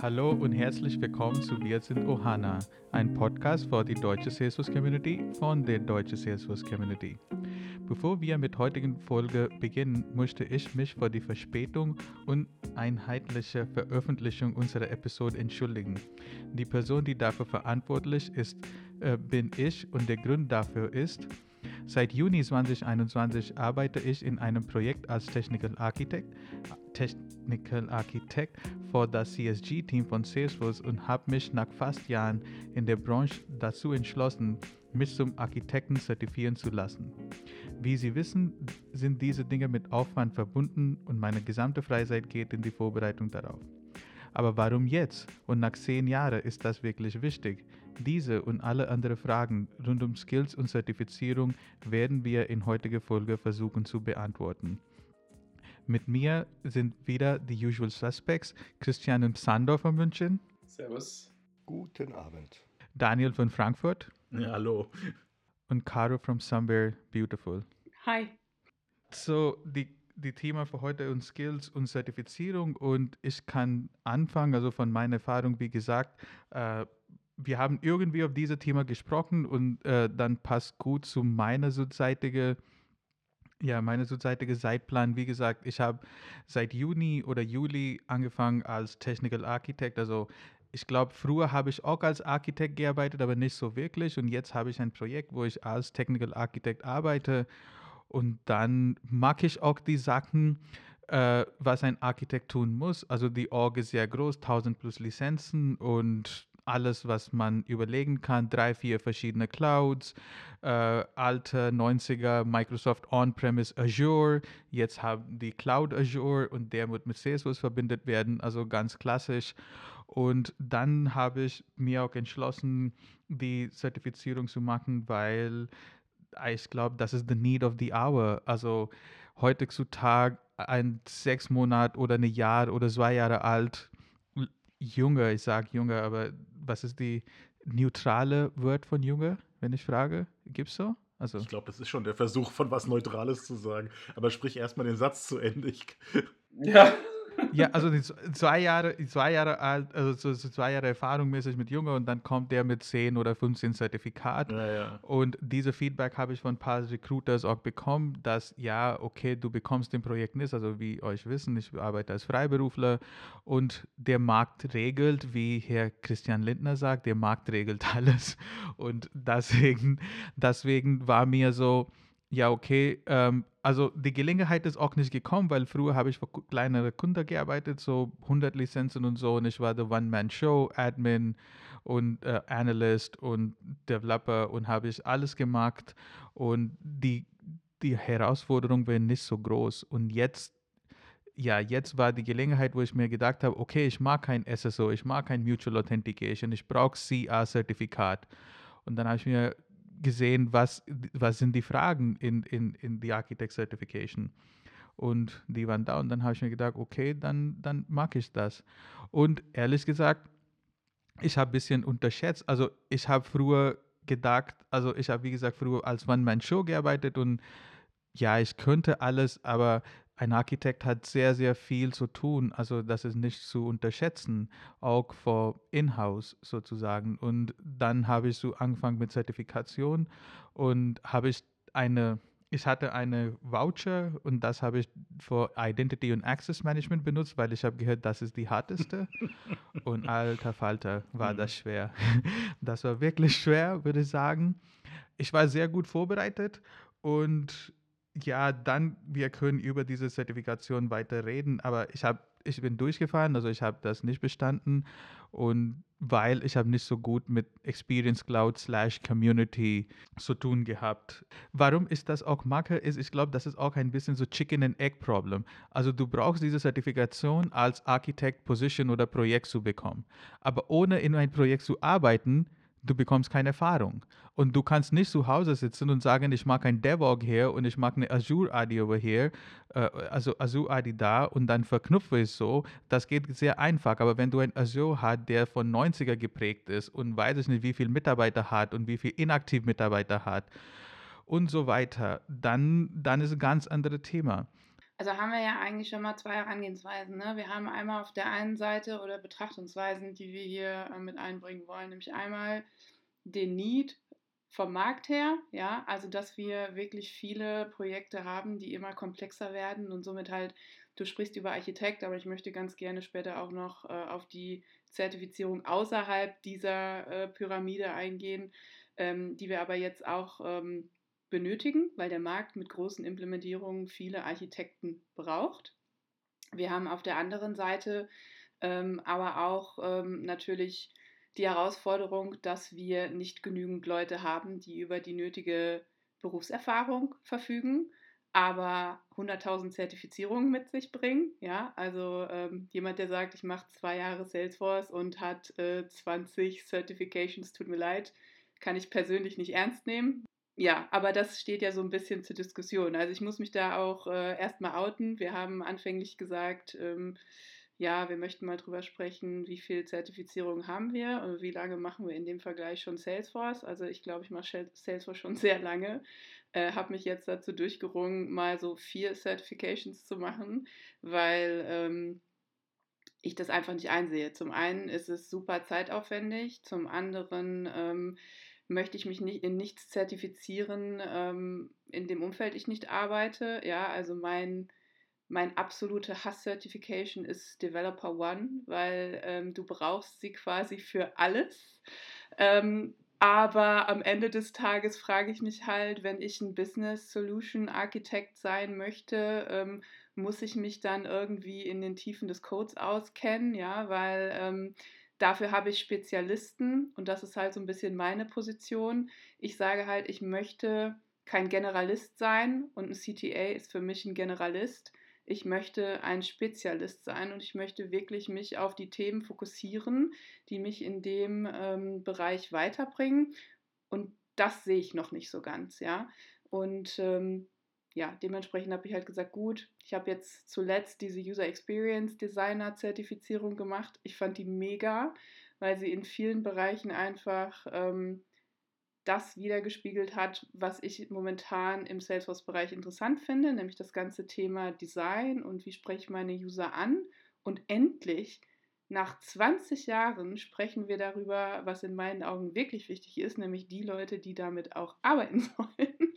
Hallo und herzlich willkommen zu Wir sind Ohana, ein Podcast für die deutsche Salesforce Community von der deutschen Salesforce Community. Bevor wir mit heutigen Folge beginnen, möchte ich mich für die Verspätung und einheitliche Veröffentlichung unserer Episode entschuldigen. Die Person, die dafür verantwortlich ist, äh, bin ich und der Grund dafür ist, Seit Juni 2021 arbeite ich in einem Projekt als Technical Architect, Technical Architect für das CSG-Team von Salesforce und habe mich nach fast Jahren in der Branche dazu entschlossen, mich zum Architekten zertifizieren zu lassen. Wie Sie wissen, sind diese Dinge mit Aufwand verbunden und meine gesamte Freizeit geht in die Vorbereitung darauf. Aber warum jetzt und nach zehn Jahren ist das wirklich wichtig? Diese und alle anderen Fragen rund um Skills und Zertifizierung werden wir in heutiger Folge versuchen zu beantworten. Mit mir sind wieder die Usual Suspects, Christian und Sandor von München. Servus. Guten Abend. Daniel von Frankfurt. Ja, hallo. Und Caro from Somewhere Beautiful. Hi. So, die, die Thema für heute und Skills und Zertifizierung und ich kann anfangen, also von meiner Erfahrung, wie gesagt, äh, wir haben irgendwie auf dieses Thema gesprochen und äh, dann passt gut zu meiner sozusagen ja, meine zurzeitige Zeitplan, wie gesagt, ich habe seit Juni oder Juli angefangen als Technical Architect. Also ich glaube, früher habe ich auch als Architekt gearbeitet, aber nicht so wirklich. Und jetzt habe ich ein Projekt, wo ich als Technical Architect arbeite. Und dann mag ich auch die Sachen, äh, was ein Architekt tun muss. Also die Org ist sehr groß, 1000 plus Lizenzen und alles, was man überlegen kann, drei, vier verschiedene Clouds, äh, alte 90er Microsoft On-Premise Azure, jetzt haben die Cloud Azure und der wird mit Salesforce verbindet werden, also ganz klassisch. Und dann habe ich mir auch entschlossen, die Zertifizierung zu machen, weil ich glaube, das ist the need of the hour. Also heutzutage ein sechs Monat oder ein Jahr oder zwei Jahre alt Junge, ich sage Junge, aber was ist die neutrale Wort von Junge, wenn ich frage? Gibt es so? Also. Ich glaube, das ist schon der Versuch, von was Neutrales zu sagen. Aber sprich erstmal den Satz zu Ende. Ich ja. Ja, also zwei Jahre, zwei Jahre alt, also so zwei Jahre Erfahrung mäßig mit Junge und dann kommt der mit 10 oder 15 Zertifikat. Ja, ja. Und diese Feedback habe ich von ein paar Recruiters auch bekommen, dass ja, okay, du bekommst den Projekt nicht, also wie euch wissen, ich arbeite als Freiberufler und der Markt regelt, wie Herr Christian Lindner sagt, der Markt regelt alles. Und deswegen, deswegen war mir so, ja, okay. Ähm, also die Gelegenheit ist auch nicht gekommen, weil früher habe ich für kleinere Kunden gearbeitet, so 100 Lizenzen und so. Und ich war der One-Man-Show, Admin und äh, Analyst und Developer und habe ich alles gemacht. Und die, die Herausforderung war nicht so groß. Und jetzt ja, jetzt war die Gelegenheit, wo ich mir gedacht habe, okay, ich mag kein SSO, ich mag kein Mutual Authentication, ich brauche CA-Zertifikat. Und dann habe ich mir gesehen, was, was sind die Fragen in, in, in die Architect Certification. Und die waren da und dann habe ich mir gedacht, okay, dann, dann mag ich das. Und ehrlich gesagt, ich habe ein bisschen unterschätzt. Also ich habe früher gedacht, also ich habe wie gesagt früher als One-Man-Show gearbeitet und ja, ich könnte alles, aber ein Architekt hat sehr, sehr viel zu tun. Also das ist nicht zu unterschätzen, auch für In-house sozusagen. Und dann habe ich so angefangen mit Zertifikation und habe ich eine, ich hatte eine Voucher und das habe ich für Identity und Access Management benutzt, weil ich habe gehört, das ist die harteste. und alter Falter, war das mhm. schwer. Das war wirklich schwer, würde ich sagen. Ich war sehr gut vorbereitet und ja, dann, wir können über diese Zertifikation weiter reden, aber ich habe ich bin durchgefahren, also ich habe das nicht bestanden und weil ich habe nicht so gut mit Experience Cloud slash Community zu tun gehabt. Warum ist das auch Macke? Ist, ich glaube, das ist auch ein bisschen so Chicken and Egg Problem. Also du brauchst diese Zertifikation als Architect Position oder Projekt zu bekommen. Aber ohne in ein Projekt zu arbeiten, du bekommst keine Erfahrung. Und du kannst nicht zu Hause sitzen und sagen, ich mag ein DevOg hier und ich mag eine Azure AD over here, äh, also Azure AD da und dann verknüpfe ich so. Das geht sehr einfach. Aber wenn du ein Azure hast, der von 90er geprägt ist und weiß ich nicht, wie viele Mitarbeiter hat und wie viele inaktive Mitarbeiter hat und so weiter, dann, dann ist ein ganz anderes Thema. Also haben wir ja eigentlich schon mal zwei Herangehensweisen. Ne? Wir haben einmal auf der einen Seite oder Betrachtungsweisen, die wir hier äh, mit einbringen wollen, nämlich einmal den Need vom Markt her, ja, also dass wir wirklich viele Projekte haben, die immer komplexer werden und somit halt, du sprichst über Architekt, aber ich möchte ganz gerne später auch noch äh, auf die Zertifizierung außerhalb dieser äh, Pyramide eingehen, ähm, die wir aber jetzt auch ähm, benötigen, weil der Markt mit großen Implementierungen viele Architekten braucht. Wir haben auf der anderen Seite ähm, aber auch ähm, natürlich die Herausforderung, dass wir nicht genügend Leute haben, die über die nötige Berufserfahrung verfügen, aber 100.000 Zertifizierungen mit sich bringen. Ja, also ähm, jemand, der sagt, ich mache zwei Jahre Salesforce und hat äh, 20 Certifications, tut mir leid, kann ich persönlich nicht ernst nehmen. Ja, aber das steht ja so ein bisschen zur Diskussion. Also ich muss mich da auch äh, erstmal outen. Wir haben anfänglich gesagt, ähm, ja, wir möchten mal drüber sprechen, wie viel Zertifizierung haben wir und wie lange machen wir in dem Vergleich schon Salesforce. Also ich glaube, ich mache Salesforce schon sehr lange, äh, habe mich jetzt dazu durchgerungen, mal so vier Certifications zu machen, weil ähm, ich das einfach nicht einsehe. Zum einen ist es super zeitaufwendig, zum anderen ähm, möchte ich mich nicht in nichts zertifizieren, ähm, in dem Umfeld ich nicht arbeite. Ja, also mein mein absolute Hass-Certification ist Developer One, weil ähm, du brauchst sie quasi für alles. Ähm, aber am Ende des Tages frage ich mich halt, wenn ich ein Business Solution Architekt sein möchte, ähm, muss ich mich dann irgendwie in den Tiefen des Codes auskennen, ja, weil ähm, dafür habe ich Spezialisten und das ist halt so ein bisschen meine Position. Ich sage halt, ich möchte kein Generalist sein und ein CTA ist für mich ein Generalist ich möchte ein Spezialist sein und ich möchte wirklich mich auf die Themen fokussieren, die mich in dem ähm, Bereich weiterbringen. Und das sehe ich noch nicht so ganz, ja. Und ähm, ja, dementsprechend habe ich halt gesagt, gut, ich habe jetzt zuletzt diese User Experience Designer Zertifizierung gemacht. Ich fand die mega, weil sie in vielen Bereichen einfach ähm, das wiedergespiegelt hat, was ich momentan im Salesforce-Bereich interessant finde, nämlich das ganze Thema Design und wie spreche ich meine User an. Und endlich, nach 20 Jahren, sprechen wir darüber, was in meinen Augen wirklich wichtig ist, nämlich die Leute, die damit auch arbeiten sollen.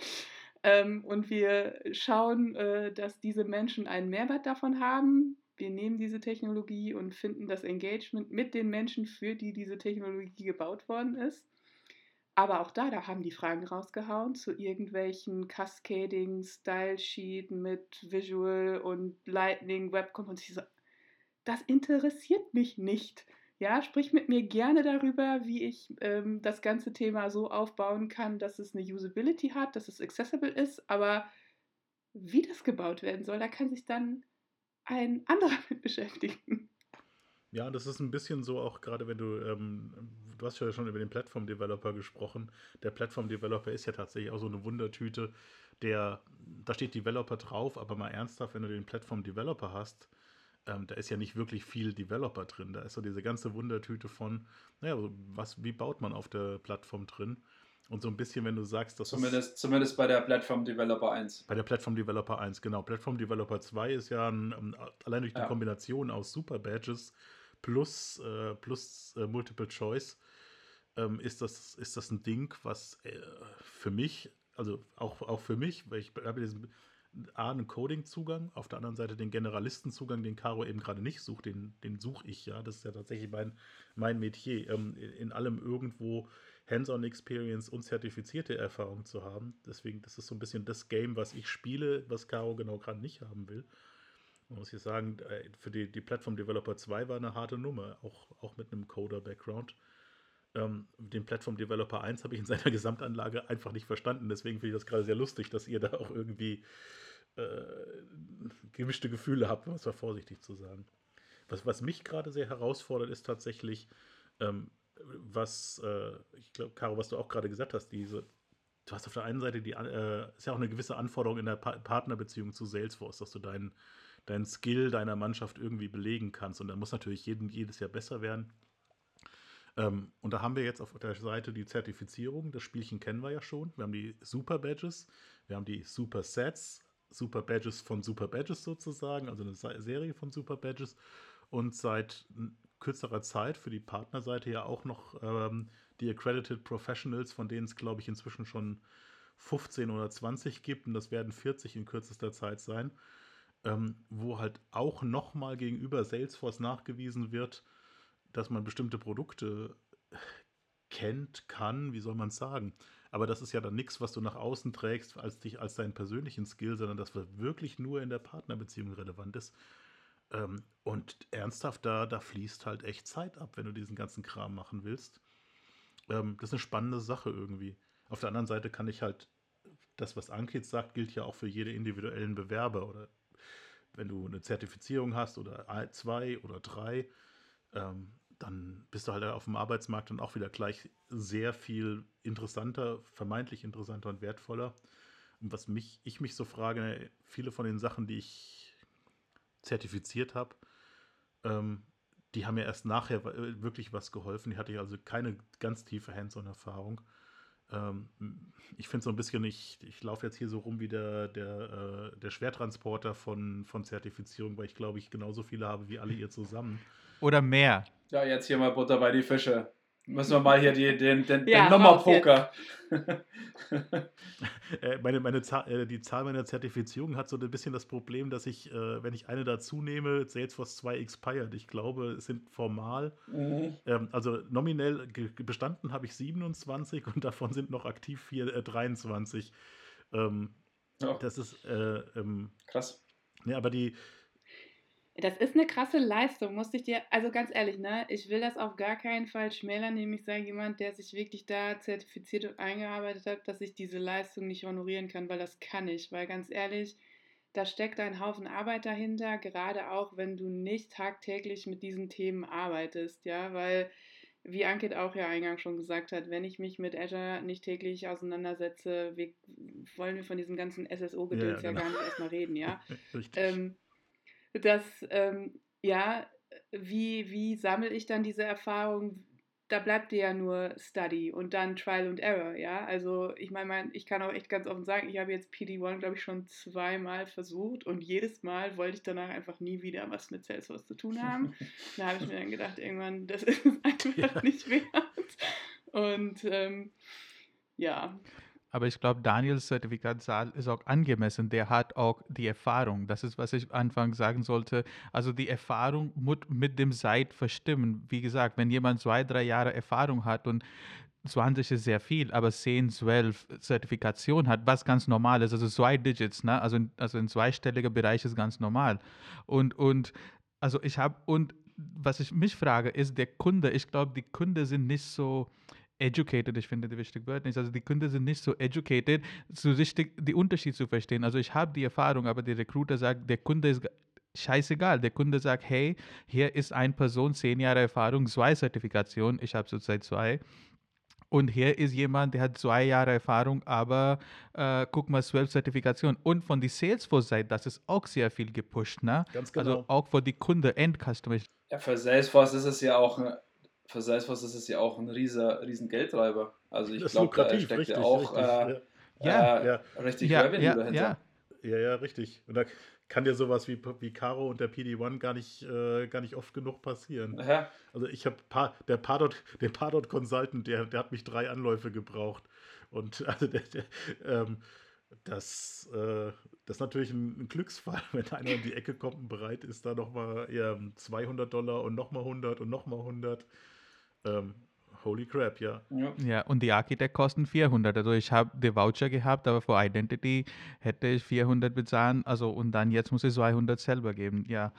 Ähm, und wir schauen, äh, dass diese Menschen einen Mehrwert davon haben. Wir nehmen diese Technologie und finden das Engagement mit den Menschen, für die diese Technologie gebaut worden ist. Aber auch da, da haben die Fragen rausgehauen zu irgendwelchen Cascading, Style Sheet mit Visual und Lightning, Webcomponents. So, das interessiert mich nicht. Ja, sprich mit mir gerne darüber, wie ich ähm, das ganze Thema so aufbauen kann, dass es eine Usability hat, dass es accessible ist, aber wie das gebaut werden soll, da kann sich dann ein anderer mit beschäftigen. Ja, das ist ein bisschen so auch gerade, wenn du, ähm, du hast ja schon über den Plattform-Developer gesprochen. Der Plattform-Developer ist ja tatsächlich auch so eine Wundertüte, der, da steht Developer drauf, aber mal ernsthaft, wenn du den Plattform-Developer hast, ähm, da ist ja nicht wirklich viel Developer drin. Da ist so diese ganze Wundertüte von, naja, was, wie baut man auf der Plattform drin? Und so ein bisschen, wenn du sagst, dass zumindest, zumindest bei der Plattform Developer 1. Bei der Plattform Developer 1, genau. Plattform Developer 2 ist ja ein, allein durch die ja. Kombination aus Super Badges plus, äh, plus äh, Multiple Choice ähm, ist, das, ist das ein Ding, was äh, für mich, also auch, auch für mich, weil ich habe diesen A, einen Coding-Zugang, auf der anderen Seite den Generalistenzugang, den Caro eben gerade nicht sucht, den, den suche ich ja. Das ist ja tatsächlich mein, mein Metier, ähm, in allem irgendwo Hands-on-Experience und zertifizierte Erfahrung zu haben. Deswegen, das ist so ein bisschen das Game, was ich spiele, was Caro genau gerade nicht haben will. Man muss ich sagen, äh, für die, die Plattform Developer 2 war eine harte Nummer, auch, auch mit einem Coder-Background. Ähm, den Plattform Developer 1 habe ich in seiner Gesamtanlage einfach nicht verstanden. Deswegen finde ich das gerade sehr lustig, dass ihr da auch irgendwie äh, gemischte Gefühle habt, um es mal vorsichtig zu sagen. Was, was mich gerade sehr herausfordert, ist tatsächlich, ähm, was, äh, ich glaube, Caro, was du auch gerade gesagt hast, diese, du hast auf der einen Seite die, äh, ist ja auch eine gewisse Anforderung in der pa Partnerbeziehung zu Salesforce, dass du deinen deinen Skill deiner Mannschaft irgendwie belegen kannst. Und da muss natürlich jeden, jedes Jahr besser werden. Ähm, und da haben wir jetzt auf der Seite die Zertifizierung. Das Spielchen kennen wir ja schon. Wir haben die Super Badges, wir haben die Super Sets, Super Badges von Super Badges sozusagen, also eine Serie von Super Badges. Und seit kürzerer Zeit für die Partnerseite ja auch noch ähm, die Accredited Professionals, von denen es, glaube ich, inzwischen schon 15 oder 20 gibt. Und das werden 40 in kürzester Zeit sein. Ähm, wo halt auch nochmal gegenüber Salesforce nachgewiesen wird, dass man bestimmte Produkte kennt, kann, wie soll man es sagen. Aber das ist ja dann nichts, was du nach außen trägst als dich als deinen persönlichen Skill, sondern das wirklich nur in der Partnerbeziehung relevant ist. Ähm, und ernsthaft, da, da fließt halt echt Zeit ab, wenn du diesen ganzen Kram machen willst. Ähm, das ist eine spannende Sache irgendwie. Auf der anderen Seite kann ich halt, das, was Ankit sagt, gilt ja auch für jede individuellen Bewerber. Oder wenn du eine Zertifizierung hast oder zwei oder drei, ähm, dann bist du halt auf dem Arbeitsmarkt dann auch wieder gleich sehr viel interessanter, vermeintlich interessanter und wertvoller. Und was mich, ich mich so frage, viele von den Sachen, die ich zertifiziert habe, ähm, die haben mir erst nachher wirklich was geholfen. Die hatte ich also keine ganz tiefe Hands-on-Erfahrung. Ähm, ich finde so ein bisschen, ich, ich laufe jetzt hier so rum wie der, der, äh, der Schwertransporter von, von Zertifizierung, weil ich glaube, ich genauso viele habe wie alle ihr zusammen. Oder mehr. Ja, jetzt hier mal Butter bei die Fische. Müssen wir mal hier die, den, den, ja, den Nummerpoker. äh, meine, meine Zahl, äh, die Zahl meiner Zertifizierung hat so ein bisschen das Problem, dass ich, äh, wenn ich eine dazu nehme, Salesforce 2 expired. Ich glaube, es sind formal, mhm. ähm, also nominell bestanden habe ich 27 und davon sind noch aktiv 4, 23. Äh, ähm, oh. Das ist äh, ähm, krass. Ne, aber die, das ist eine krasse Leistung, musste ich dir, also ganz ehrlich, ne, ich will das auf gar keinen Fall schmälern, nämlich sei jemand, der sich wirklich da zertifiziert und eingearbeitet hat, dass ich diese Leistung nicht honorieren kann, weil das kann ich, weil ganz ehrlich, da steckt ein Haufen Arbeit dahinter, gerade auch, wenn du nicht tagtäglich mit diesen Themen arbeitest, ja, weil, wie Ankit auch ja eingangs schon gesagt hat, wenn ich mich mit Azure nicht täglich auseinandersetze, wir, wollen wir von diesem ganzen SSO-Gedöns ja, ja, genau. ja, gar nicht erstmal reden, ja. Richtig. Ähm, dass, ähm, ja, wie, wie sammle ich dann diese Erfahrung? Da bleibt dir ja nur Study und dann Trial and Error, ja. Also ich meine, mein, ich kann auch echt ganz offen sagen, ich habe jetzt PD1, glaube ich, schon zweimal versucht und jedes Mal wollte ich danach einfach nie wieder was mit Salesforce zu tun haben. da habe ich mir dann gedacht, irgendwann, das ist einfach ja. nicht wert. Und ähm, ja. Aber ich glaube, Daniels Zertifikatzahl ist auch angemessen. Der hat auch die Erfahrung. Das ist, was ich anfangs sagen sollte. Also die Erfahrung muss mit dem Zeit verstimmen. Wie gesagt, wenn jemand zwei, drei Jahre Erfahrung hat und 20 ist sehr viel, aber 10, 12 Zertifikation hat, was ganz normal ist, also zwei Digits, ne? also, also ein zweistelliger Bereich ist ganz normal. Und, und also ich habe, und was ich mich frage, ist der Kunde, ich glaube, die Kunden sind nicht so, educated, ich finde die wichtige Wörter nicht. Also die Kunden sind nicht so educated, so richtig die Unterschied zu verstehen. Also ich habe die Erfahrung, aber der Recruiter sagt, der Kunde ist scheißegal. Der Kunde sagt, hey, hier ist eine Person, zehn Jahre Erfahrung, zwei Zertifikationen, ich habe zurzeit zwei. Und hier ist jemand, der hat zwei Jahre Erfahrung, aber äh, guck mal, zwölf Zertifikationen. Und von der Salesforce-Seite, das ist auch sehr viel gepusht, ne? Ganz also genau. Also auch für die Kunde, Endcustomer. Ja, für Salesforce ist es ja auch für Salesforce ist es ja auch ein rieser, riesen Geldtreiber. Also ich glaube, da steckt richtig, ja auch richtig, äh, ja. Äh, ja. richtig ja, Revenue ja, dahinter. Ja. ja, ja, richtig. Und da kann dir sowas wie, wie Caro und der PD1 gar nicht, äh, gar nicht oft genug passieren. Ja. Also ich habe der Pardot, der Pardot Consultant, der, der hat mich drei Anläufe gebraucht. Und also der, der ähm, das, äh, das ist natürlich ein, ein, Glücksfall, wenn einer in die Ecke kommt und bereit ist, da nochmal eher 200 Dollar und nochmal 100 und nochmal 100. Ähm, holy crap, ja. ja. Ja, und die Architect kosten 400. Also ich habe den Voucher gehabt, aber für Identity hätte ich 400 bezahlen. Also und dann jetzt muss ich 200 selber geben, ja.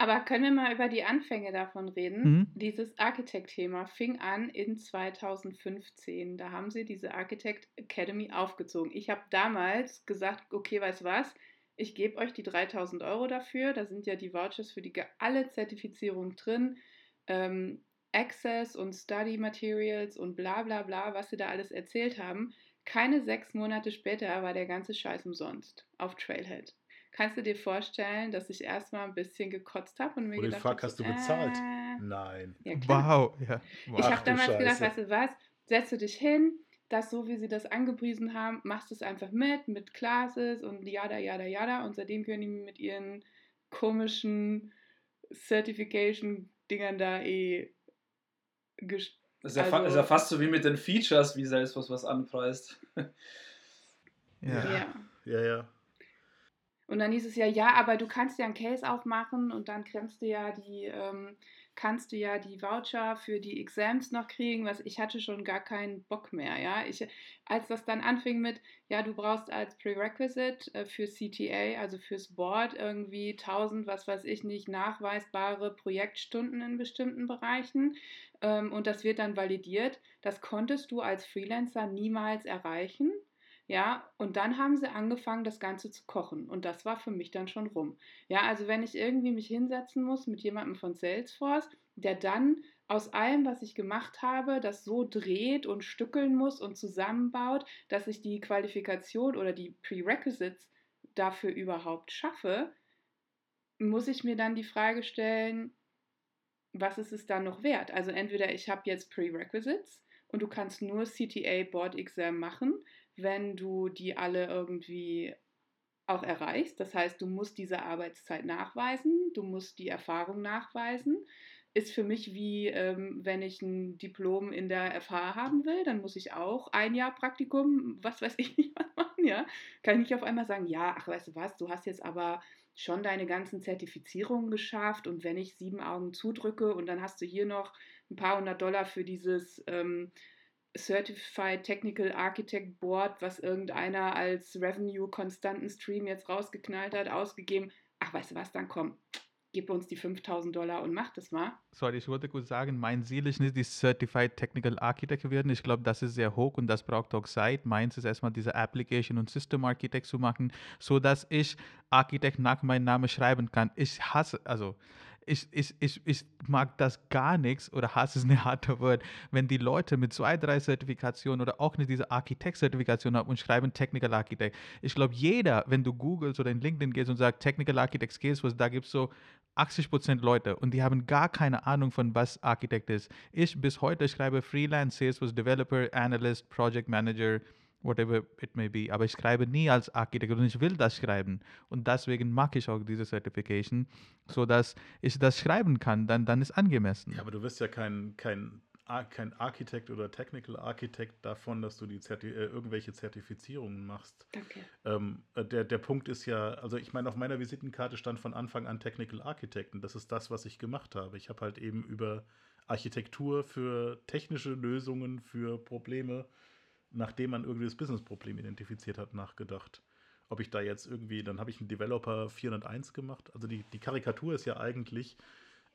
Aber können wir mal über die Anfänge davon reden? Mhm. Dieses Architect-Thema fing an in 2015. Da haben sie diese Architect Academy aufgezogen. Ich habe damals gesagt, okay, weißt du was? Ich gebe euch die 3000 Euro dafür. Da sind ja die Vouchers für die alle Zertifizierungen drin. Ähm, Access und Study Materials und bla bla bla, was sie da alles erzählt haben. Keine sechs Monate später war der ganze Scheiß umsonst auf Trailhead. Kannst du dir vorstellen, dass ich erstmal ein bisschen gekotzt habe und mir Oder gedacht habe, hast du bezahlt? Äh, Nein. Ja, wow, ja. Wow, ich habe damals Scheiße. gedacht, weißt du was, setzt du dich hin, das so, wie sie das angepriesen haben, machst du es einfach mit, mit Classes und yada, yada, yada. Und seitdem können die mit ihren komischen Certification-Dingern da eh. Das ist, ja also, ist ja fast so wie mit den Features, wie Salesforce was anpreist. ja. ja. Ja, ja. Und dann hieß es ja, ja, aber du kannst ja einen Case aufmachen und dann kannst du ja die, ähm, kannst du ja die Voucher für die Exams noch kriegen, was ich hatte schon gar keinen Bock mehr, ja. Ich, als das dann anfing mit, ja, du brauchst als Prerequisite äh, für CTA, also fürs Board, irgendwie 1000, was weiß ich nicht, nachweisbare Projektstunden in bestimmten Bereichen ähm, und das wird dann validiert, das konntest du als Freelancer niemals erreichen ja, und dann haben sie angefangen, das Ganze zu kochen. Und das war für mich dann schon rum. Ja, also wenn ich irgendwie mich hinsetzen muss mit jemandem von Salesforce, der dann aus allem, was ich gemacht habe, das so dreht und stückeln muss und zusammenbaut, dass ich die Qualifikation oder die Prerequisites dafür überhaupt schaffe, muss ich mir dann die Frage stellen, was ist es dann noch wert? Also entweder ich habe jetzt Prerequisites und du kannst nur CTA Board Exam machen, wenn du die alle irgendwie auch erreichst. Das heißt, du musst diese Arbeitszeit nachweisen, du musst die Erfahrung nachweisen. Ist für mich wie, ähm, wenn ich ein Diplom in der FH haben will, dann muss ich auch ein Jahr Praktikum, was weiß ich nicht, was machen, ja. Kann ich nicht auf einmal sagen, ja, ach, weißt du was, du hast jetzt aber schon deine ganzen Zertifizierungen geschafft und wenn ich sieben Augen zudrücke und dann hast du hier noch ein paar hundert Dollar für dieses ähm, Certified Technical Architect Board, was irgendeiner als Revenue-konstanten Stream jetzt rausgeknallt hat, ausgegeben. Ach, weißt du was, dann komm, gib uns die 5000 Dollar und mach das mal. Sorry, ich wollte kurz sagen, mein Ziel ist nicht, die Certified Technical Architect werden. Ich glaube, das ist sehr hoch und das braucht auch Zeit. Meins ist erstmal diese Application und System Architect zu machen, sodass ich Architekt nach meinem Namen schreiben kann. Ich hasse, also ich, ich, ich, ich mag das gar nichts oder hasse es eine harte Wort, wenn die Leute mit zwei, drei Zertifikationen oder auch nicht diese Architekt-Zertifikation haben und schreiben Technical Architect. Ich glaube, jeder, wenn du googelst oder in LinkedIn gehst und sagst Technical Architect was da gibt es so 80% Leute und die haben gar keine Ahnung von was Architekt ist. Ich bis heute schreibe Freelance Salesforce Developer, Analyst, Project Manager, whatever it may be. Aber ich schreibe nie als Architekt und ich will das schreiben. Und deswegen mag ich auch diese Certification, sodass ich das schreiben kann, dann, dann ist angemessen. Ja, aber du wirst ja kein, kein, kein Architekt oder Technical Architect davon, dass du die Zerti äh, irgendwelche Zertifizierungen machst. Danke. Ähm, äh, der, der Punkt ist ja, also ich meine, auf meiner Visitenkarte stand von Anfang an Technical Architect und das ist das, was ich gemacht habe. Ich habe halt eben über Architektur für technische Lösungen, für Probleme nachdem man irgendwie das Businessproblem identifiziert hat, nachgedacht. Ob ich da jetzt irgendwie, dann habe ich einen Developer 401 gemacht. Also die, die Karikatur ist ja eigentlich,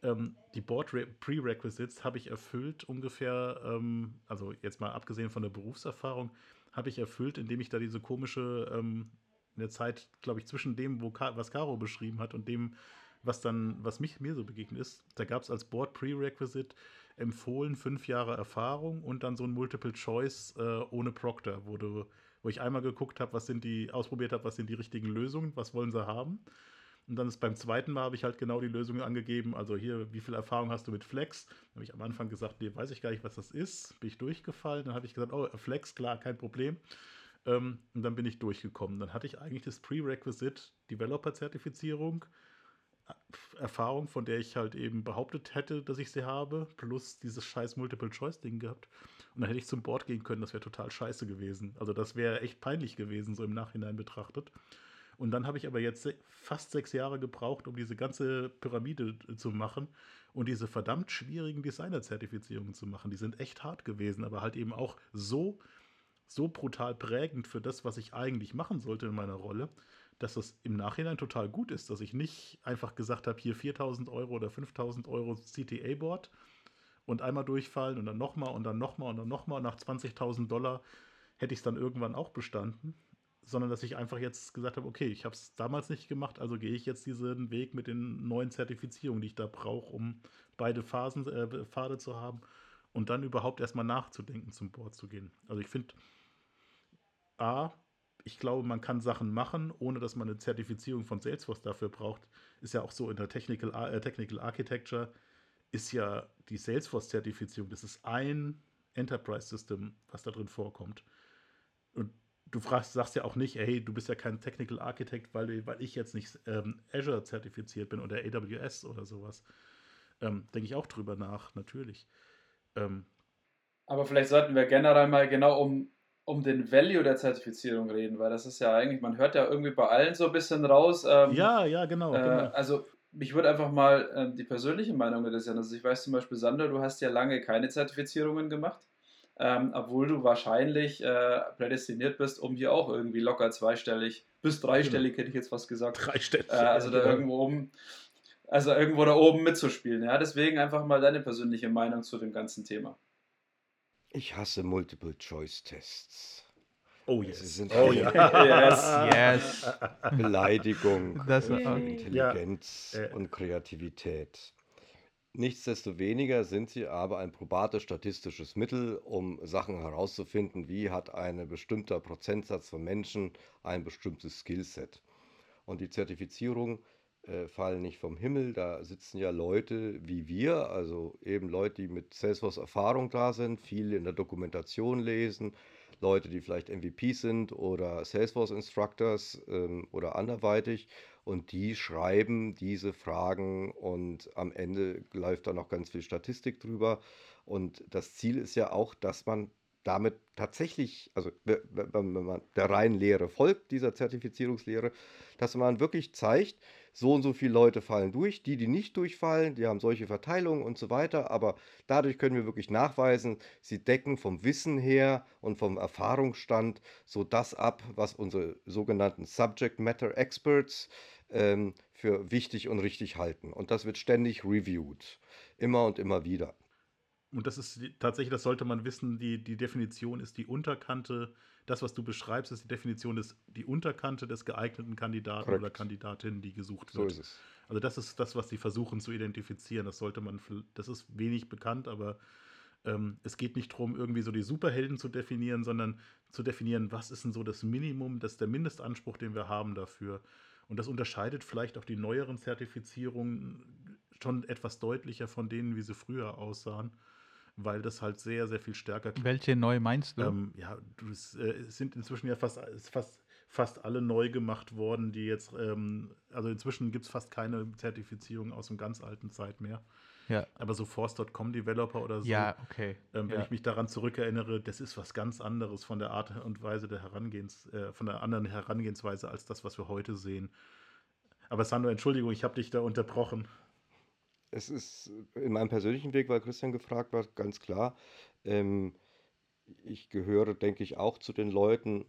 ähm, die Board Prerequisites habe ich erfüllt ungefähr, ähm, also jetzt mal abgesehen von der Berufserfahrung, habe ich erfüllt, indem ich da diese komische, ähm, in der Zeit, glaube ich, zwischen dem, Ka was Caro beschrieben hat und dem, was dann, was mich mir so begegnet ist, da gab es als Board Prerequisite empfohlen, fünf Jahre Erfahrung und dann so ein Multiple Choice äh, ohne Proctor, wo, du, wo ich einmal geguckt habe, was sind die, ausprobiert habe, was sind die richtigen Lösungen, was wollen sie haben. Und dann ist beim zweiten Mal habe ich halt genau die Lösungen angegeben. Also hier, wie viel Erfahrung hast du mit Flex? Habe ich am Anfang gesagt, nee, weiß ich gar nicht, was das ist. Bin ich durchgefallen. Dann habe ich gesagt, oh, Flex, klar, kein Problem. Ähm, und dann bin ich durchgekommen. Dann hatte ich eigentlich das Prerequisite Developer-Zertifizierung Erfahrung, von der ich halt eben behauptet hätte, dass ich sie habe, plus dieses scheiß Multiple-Choice-Ding gehabt. Und dann hätte ich zum Board gehen können, das wäre total scheiße gewesen. Also das wäre echt peinlich gewesen, so im Nachhinein betrachtet. Und dann habe ich aber jetzt fast sechs Jahre gebraucht, um diese ganze Pyramide äh, zu machen und diese verdammt schwierigen Designer-Zertifizierungen zu machen. Die sind echt hart gewesen, aber halt eben auch so, so brutal prägend für das, was ich eigentlich machen sollte in meiner Rolle, dass das im Nachhinein total gut ist, dass ich nicht einfach gesagt habe, hier 4000 Euro oder 5000 Euro CTA-Board und einmal durchfallen und dann nochmal und dann nochmal und dann nochmal. Nach 20.000 Dollar hätte ich es dann irgendwann auch bestanden, sondern dass ich einfach jetzt gesagt habe, okay, ich habe es damals nicht gemacht, also gehe ich jetzt diesen Weg mit den neuen Zertifizierungen, die ich da brauche, um beide Phasen, äh, Pfade zu haben und dann überhaupt erstmal nachzudenken, zum Board zu gehen. Also ich finde, A, ich glaube, man kann Sachen machen, ohne dass man eine Zertifizierung von Salesforce dafür braucht. Ist ja auch so in der Technical, äh, Technical Architecture ist ja die Salesforce-Zertifizierung, das ist ein Enterprise System, was da drin vorkommt. Und du fragst, sagst ja auch nicht, hey, du bist ja kein Technical Architect, weil, weil ich jetzt nicht ähm, Azure zertifiziert bin oder AWS oder sowas. Ähm, Denke ich auch drüber nach, natürlich. Ähm, Aber vielleicht sollten wir generell mal genau um, um den Value der Zertifizierung reden, weil das ist ja eigentlich, man hört ja irgendwie bei allen so ein bisschen raus. Ähm, ja, ja, genau. Äh, genau. Also mich würde einfach mal äh, die persönliche Meinung interessieren. Also ich weiß zum Beispiel, Sander, du hast ja lange keine Zertifizierungen gemacht ähm, obwohl du wahrscheinlich äh, prädestiniert bist, um hier auch irgendwie locker zweistellig, bis dreistellig hätte ich jetzt fast gesagt. Dreistellig. Äh, also da irgendwo oben, also irgendwo da oben mitzuspielen. Ja, deswegen einfach mal deine persönliche Meinung zu dem ganzen Thema. Ich hasse Multiple-Choice-Tests. Oh yes. Sie sind oh yes. yes. Beleidigung das, für Intelligenz ja. und Kreativität. Nichtsdestoweniger sind sie aber ein probates statistisches Mittel, um Sachen herauszufinden, wie hat ein bestimmter Prozentsatz von Menschen ein bestimmtes Skillset. Und die Zertifizierung äh, fallen nicht vom Himmel, da sitzen ja Leute wie wir, also eben Leute, die mit Salesforce Erfahrung da sind, viel in der Dokumentation lesen, Leute, die vielleicht MVP sind oder Salesforce Instructors ähm, oder anderweitig und die schreiben diese Fragen und am Ende läuft da noch ganz viel Statistik drüber. Und das Ziel ist ja auch, dass man damit tatsächlich, also wenn man der reinen Lehre folgt, dieser Zertifizierungslehre, dass man wirklich zeigt, so und so viele Leute fallen durch, die, die nicht durchfallen, die haben solche Verteilungen und so weiter, aber dadurch können wir wirklich nachweisen, sie decken vom Wissen her und vom Erfahrungsstand so das ab, was unsere sogenannten Subject Matter Experts ähm, für wichtig und richtig halten. Und das wird ständig reviewed, immer und immer wieder. Und das ist tatsächlich, das sollte man wissen, die, die Definition ist die Unterkante, das, was du beschreibst, ist die Definition des, die Unterkante des geeigneten Kandidaten Korrekt. oder Kandidatin, die gesucht wird. So ist es. Also das ist das, was sie versuchen zu identifizieren. Das sollte man, das ist wenig bekannt, aber ähm, es geht nicht darum, irgendwie so die Superhelden zu definieren, sondern zu definieren, was ist denn so das Minimum, das ist der Mindestanspruch, den wir haben dafür. Und das unterscheidet vielleicht auch die neueren Zertifizierungen schon etwas deutlicher von denen, wie sie früher aussahen weil das halt sehr, sehr viel stärker. Welche neu meinst du? Ähm, ja, es äh, sind inzwischen ja fast, fast, fast alle neu gemacht worden, die jetzt, ähm, also inzwischen gibt es fast keine Zertifizierung aus dem ganz alten Zeit mehr. Ja. Aber so Force.com Developer oder so, ja, okay. Ähm, wenn ja. ich mich daran zurückerinnere, das ist was ganz anderes von der Art und Weise der Herangehens, äh, von der anderen Herangehensweise als das, was wir heute sehen. Aber Sandro, Entschuldigung, ich habe dich da unterbrochen es ist in meinem persönlichen Weg, weil Christian gefragt war, ganz klar. Ähm, ich gehöre, denke ich, auch zu den Leuten,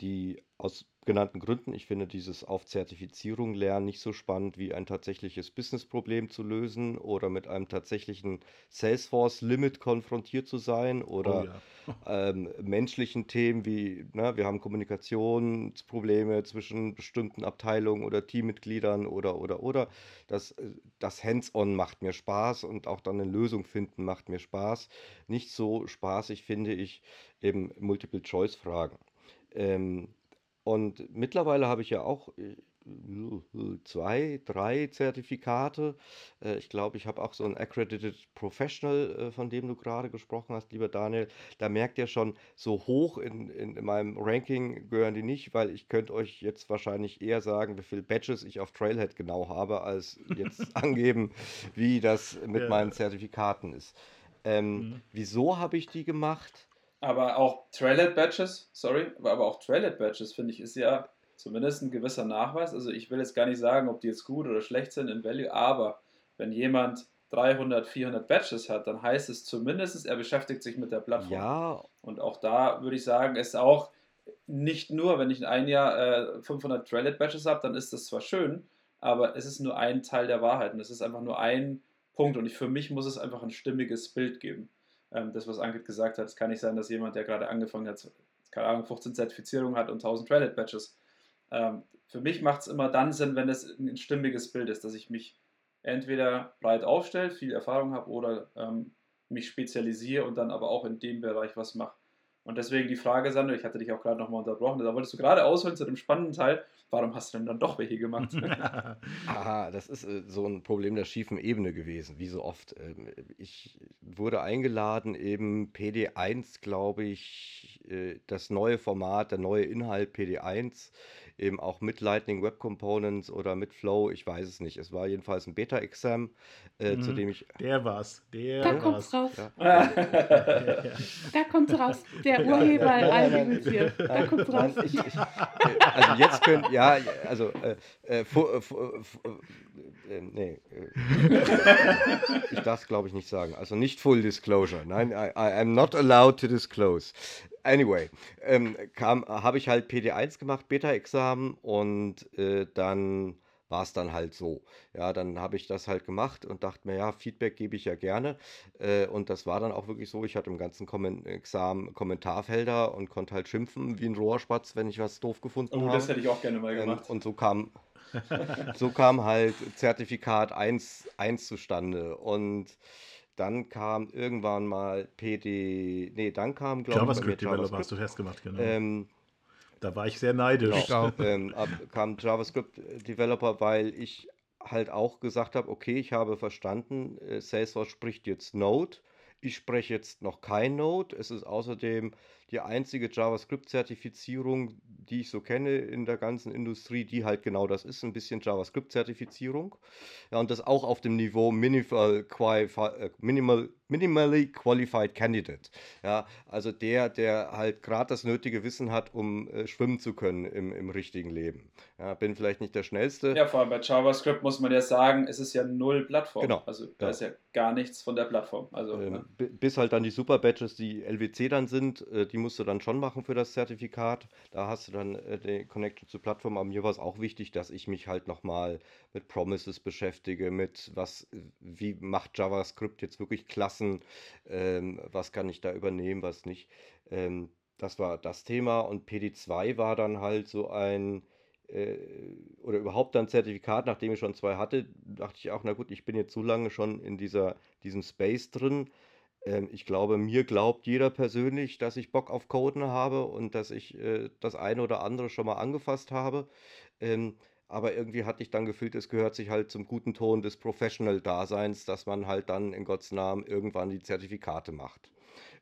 die aus genannten Gründen, ich finde dieses auf Zertifizierung lernen nicht so spannend wie ein tatsächliches Businessproblem zu lösen oder mit einem tatsächlichen Salesforce-Limit konfrontiert zu sein oder oh ja. ähm, menschlichen Themen wie, na, ne, wir haben Kommunikationsprobleme zwischen bestimmten Abteilungen oder Teammitgliedern oder, oder, oder. Das, äh, das Hands-on macht mir Spaß und auch dann eine Lösung finden macht mir Spaß. Nicht so spaßig finde ich eben Multiple-Choice-Fragen. Ähm, und mittlerweile habe ich ja auch äh, zwei, drei Zertifikate. Äh, ich glaube, ich habe auch so ein Accredited Professional, äh, von dem du gerade gesprochen hast, lieber Daniel. Da merkt ihr schon, so hoch in, in, in meinem Ranking gehören die nicht, weil ich könnte euch jetzt wahrscheinlich eher sagen, wie viele Badges ich auf Trailhead genau habe, als jetzt angeben, wie das mit ja. meinen Zertifikaten ist. Ähm, mhm. Wieso habe ich die gemacht? Aber auch Trailhead-Badges, sorry, aber auch Trailhead-Badges, finde ich, ist ja zumindest ein gewisser Nachweis. Also ich will jetzt gar nicht sagen, ob die jetzt gut oder schlecht sind in Value, aber wenn jemand 300, 400 Badges hat, dann heißt es zumindest, er beschäftigt sich mit der Plattform. Ja. Und auch da würde ich sagen, ist auch nicht nur, wenn ich ein Jahr äh, 500 Trailhead Badges habe, dann ist das zwar schön, aber es ist nur ein Teil der Wahrheit und es ist einfach nur ein Punkt und ich, für mich muss es einfach ein stimmiges Bild geben ähm, das, was Angit gesagt hat, es kann nicht sein, dass jemand, der gerade angefangen hat, keine Ahnung, 15 Zertifizierungen hat und 1000 Reddit-Badges. Ähm, für mich macht es immer dann Sinn, wenn es ein stimmiges Bild ist, dass ich mich entweder breit aufstelle, viel Erfahrung habe oder ähm, mich spezialisiere und dann aber auch in dem Bereich was mache. Und deswegen die Frage, Sandro, ich hatte dich auch gerade nochmal unterbrochen, da wolltest du gerade ausholen zu dem spannenden Teil, warum hast du denn dann doch welche gemacht? Aha, das ist äh, so ein Problem der schiefen Ebene gewesen, wie so oft. Ähm, ich wurde eingeladen, eben PD1, glaube ich, äh, das neue Format, der neue Inhalt PD1 eben auch mit Lightning Web Components oder mit Flow, ich weiß es nicht. Es war jedenfalls ein Beta-Exam, äh, mhm. zu dem ich. Der war's. Der da kommt's raus. Ja. da kommt's raus. Der Urheber all hier. Da kommt's raus. Ich, ich, also jetzt könnt, ja, also äh, äh, äh, nee. ich darf es glaube ich nicht sagen. Also nicht Full Disclosure. Nein, I, I am not allowed to disclose. Anyway, ähm, habe ich halt PD1 gemacht, Beta-Examen und äh, dann war es dann halt so. Ja, dann habe ich das halt gemacht und dachte mir, ja, Feedback gebe ich ja gerne. Äh, und das war dann auch wirklich so. Ich hatte im ganzen Kommen Examen Kommentarfelder und konnte halt schimpfen wie ein Rohrspatz, wenn ich was doof gefunden oh, habe. das hätte ich auch gerne mal gemacht. Ähm, und so kam, so kam halt Zertifikat 1, 1 zustande. Und dann kam irgendwann mal PD, nee, dann kam, glaube ich, JavaScript Developer hast du festgemacht, genau. Ähm, da war ich sehr neidisch. Genau, ähm, ab, kam JavaScript Developer, weil ich halt auch gesagt habe, okay, ich habe verstanden, äh, Salesforce spricht jetzt Node. Ich spreche jetzt noch kein Node. Es ist außerdem die einzige JavaScript-Zertifizierung, die ich so kenne in der ganzen Industrie, die halt genau das ist, ein bisschen JavaScript-Zertifizierung. Ja, und das auch auf dem Niveau Minimal, äh, Minimal Minimally Qualified Candidate. Ja, also der, der halt gerade das nötige Wissen hat, um äh, schwimmen zu können im, im richtigen Leben. Ja, bin vielleicht nicht der Schnellste. Ja, vor allem bei JavaScript muss man ja sagen, es ist ja null Plattform. Genau. Also da ja. ist ja gar nichts von der Plattform. Also, ähm, ne? Bis halt dann die Super Badges, die LWC dann sind, äh, die musst du dann schon machen für das Zertifikat. Da hast du dann äh, die Connection zur Plattform. Aber mir war es auch wichtig, dass ich mich halt nochmal mit Promises beschäftige, mit was, wie macht JavaScript jetzt wirklich Klassen, ähm, was kann ich da übernehmen, was nicht. Ähm, das war das Thema und PD2 war dann halt so ein, äh, oder überhaupt ein Zertifikat, nachdem ich schon zwei hatte, dachte ich auch, na gut, ich bin jetzt so lange schon in dieser, diesem Space drin. Ähm, ich glaube, mir glaubt jeder persönlich, dass ich Bock auf Coden habe und dass ich äh, das eine oder andere schon mal angefasst habe. Ähm, aber irgendwie hatte ich dann gefühlt, es gehört sich halt zum guten Ton des Professional-Daseins, dass man halt dann in Gottes Namen irgendwann die Zertifikate macht.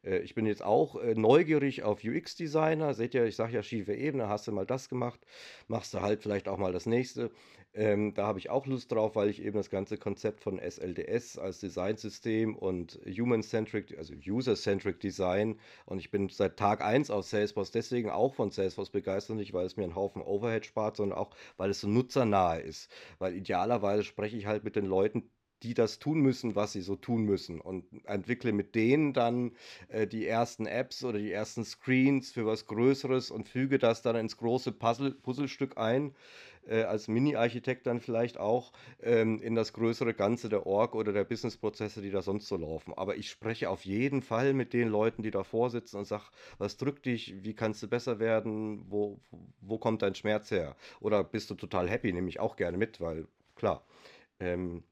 Äh, ich bin jetzt auch äh, neugierig auf UX-Designer. Seht ihr, ich sage ja schiefe Ebene, hast du mal das gemacht, machst du halt vielleicht auch mal das nächste. Ähm, da habe ich auch Lust drauf, weil ich eben das ganze Konzept von SLDS als Designsystem und Human-Centric, also User-Centric Design und ich bin seit Tag 1 aus Salesforce deswegen auch von Salesforce begeistert, nicht weil es mir einen Haufen Overhead spart, sondern auch, weil es so nutzernahe ist. Weil idealerweise spreche ich halt mit den Leuten, die das tun müssen, was sie so tun müssen und entwickle mit denen dann äh, die ersten Apps oder die ersten Screens für was Größeres und füge das dann ins große Puzzle, Puzzlestück ein, äh, als Mini-Architekt dann vielleicht auch ähm, in das größere Ganze der Org oder der Businessprozesse, die da sonst so laufen. Aber ich spreche auf jeden Fall mit den Leuten, die davor sitzen und sage, was drückt dich, wie kannst du besser werden, wo, wo kommt dein Schmerz her? Oder bist du total happy, nehme ich auch gerne mit, weil klar. Ähm,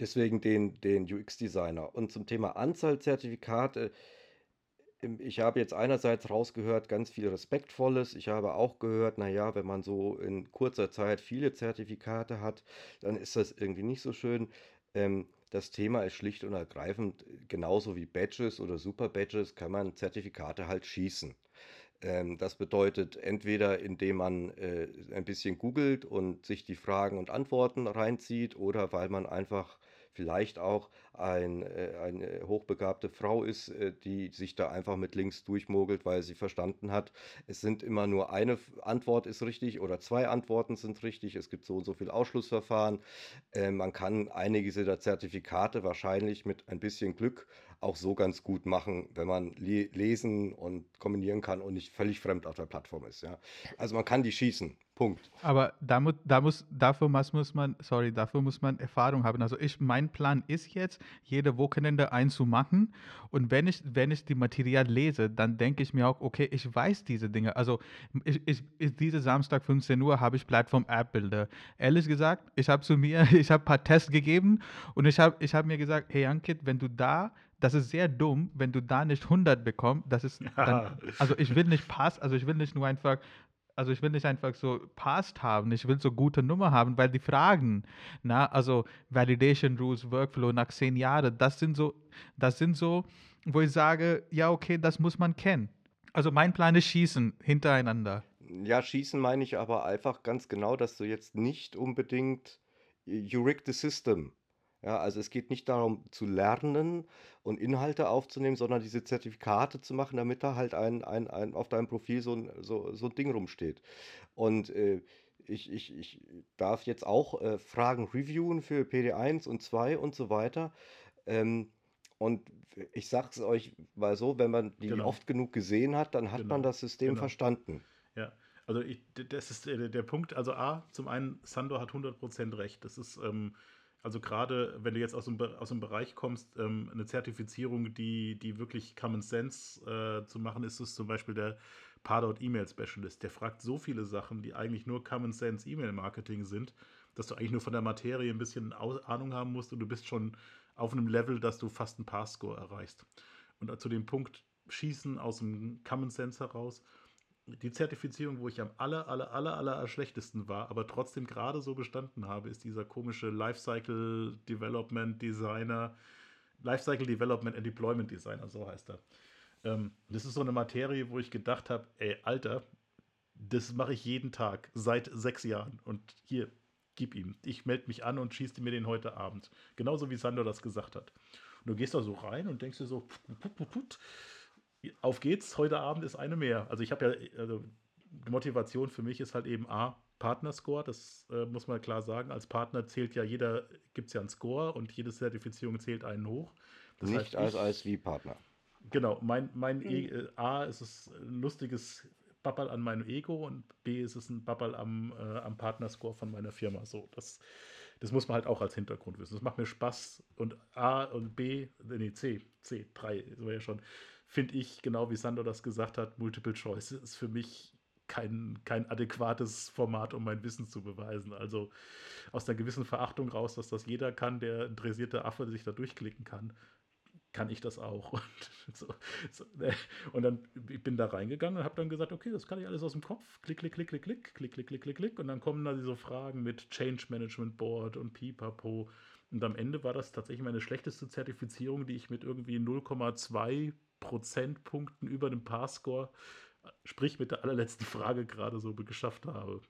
Deswegen den, den UX-Designer. Und zum Thema Anzahl Zertifikate, ähm, ich habe jetzt einerseits rausgehört, ganz viel Respektvolles. Ich habe auch gehört, naja, wenn man so in kurzer Zeit viele Zertifikate hat, dann ist das irgendwie nicht so schön. Ähm, das Thema ist schlicht und ergreifend, genauso wie Badges oder Super Badges, kann man Zertifikate halt schießen. Ähm, das bedeutet entweder, indem man äh, ein bisschen googelt und sich die Fragen und Antworten reinzieht oder weil man einfach vielleicht auch ein, äh, eine hochbegabte Frau ist, äh, die sich da einfach mit links durchmogelt, weil sie verstanden hat, es sind immer nur eine Antwort ist richtig oder zwei Antworten sind richtig, es gibt so und so viel Ausschlussverfahren. Äh, man kann einige dieser Zertifikate wahrscheinlich mit ein bisschen Glück auch so ganz gut machen, wenn man le lesen und kombinieren kann und nicht völlig fremd auf der Plattform ist. Ja. Also man kann die schießen. Punkt. Aber da, da muss, dafür muss man, sorry, dafür muss man Erfahrung haben. Also ich, mein Plan ist jetzt, jede Wochenende einzumachen. Und wenn ich, wenn ich die Material lese, dann denke ich mir auch, okay, ich weiß diese Dinge. Also ich, ich, ich diese Samstag 15 Uhr habe ich Plattform App Builder. Ehrlich gesagt, ich habe zu mir, ich habe ein paar Tests gegeben und ich habe ich hab mir gesagt, hey Ankit, wenn du da das ist sehr dumm, wenn du da nicht 100 bekommst. Das ist, dann, also ich will nicht Pass, also ich will nicht nur einfach also ich will nicht einfach so Past haben, ich will so gute Nummer haben, weil die Fragen, na, also Validation Rules, Workflow nach zehn Jahren, das sind so, das sind so, wo ich sage, ja, okay, das muss man kennen. Also mein Plan ist Schießen hintereinander. Ja, Schießen meine ich aber einfach ganz genau, dass du jetzt nicht unbedingt you rig the system ja, also es geht nicht darum zu lernen und Inhalte aufzunehmen, sondern diese Zertifikate zu machen, damit da halt ein, ein, ein auf deinem Profil so ein, so, so ein Ding rumsteht. Und äh, ich, ich, ich darf jetzt auch äh, Fragen reviewen für PD1 und 2 und so weiter. Ähm, und ich sage es euch mal so, wenn man die genau. oft genug gesehen hat, dann hat genau. man das System genau. verstanden. Ja, also ich, das ist der, der Punkt. Also A, zum einen, Sandor hat 100% recht. Das ist... Ähm, also gerade wenn du jetzt aus dem, aus dem Bereich kommst, ähm, eine Zertifizierung, die, die wirklich Common Sense äh, zu machen, ist es zum Beispiel der Pardot E-Mail Specialist. Der fragt so viele Sachen, die eigentlich nur Common Sense E-Mail Marketing sind, dass du eigentlich nur von der Materie ein bisschen Ahnung haben musst und du bist schon auf einem Level, dass du fast einen Pass-Score erreichst. Und zu dem Punkt Schießen aus dem Common Sense heraus die Zertifizierung, wo ich am aller, aller, aller, aller schlechtesten war, aber trotzdem gerade so bestanden habe, ist dieser komische Lifecycle Development Designer, Lifecycle Development and Deployment Designer, so heißt er. Ähm, das ist so eine Materie, wo ich gedacht habe, ey, Alter, das mache ich jeden Tag seit sechs Jahren und hier, gib ihm. Ich melde mich an und schieße mir den heute Abend. Genauso wie Sandro das gesagt hat. Und du gehst da so rein und denkst dir so, put, put, put, auf geht's, heute Abend ist eine mehr. Also ich habe ja, also die Motivation für mich ist halt eben A, Partnerscore, das äh, muss man klar sagen. Als Partner zählt ja jeder, gibt es ja einen Score und jede Zertifizierung zählt einen hoch. Das Nicht heißt, als ISV-Partner. Genau, mein, mein mhm. e, äh, A ist es ein lustiges Babbel an meinem Ego und B ist es ein Babbel am, äh, am Partnerscore von meiner Firma. So, das, das muss man halt auch als Hintergrund wissen. Das macht mir Spaß und A und B, nee, C, C, 3, so ja schon finde ich, genau wie Sandro das gesagt hat, Multiple Choice ist für mich kein, kein adäquates Format, um mein Wissen zu beweisen. Also aus einer gewissen Verachtung raus, dass das jeder kann, der interessierte Affe sich da durchklicken kann, kann ich das auch. Und, so, so, ne. und dann ich bin da reingegangen und habe dann gesagt, okay, das kann ich alles aus dem Kopf. Klick, klick, klick, klick, klick, klick, klick, klick, klick, klick. Und dann kommen da diese Fragen mit Change Management Board und Pipapo. Und am Ende war das tatsächlich meine schlechteste Zertifizierung, die ich mit irgendwie 0,2 Prozentpunkten über dem Parscore, sprich mit der allerletzten Frage gerade so geschafft habe.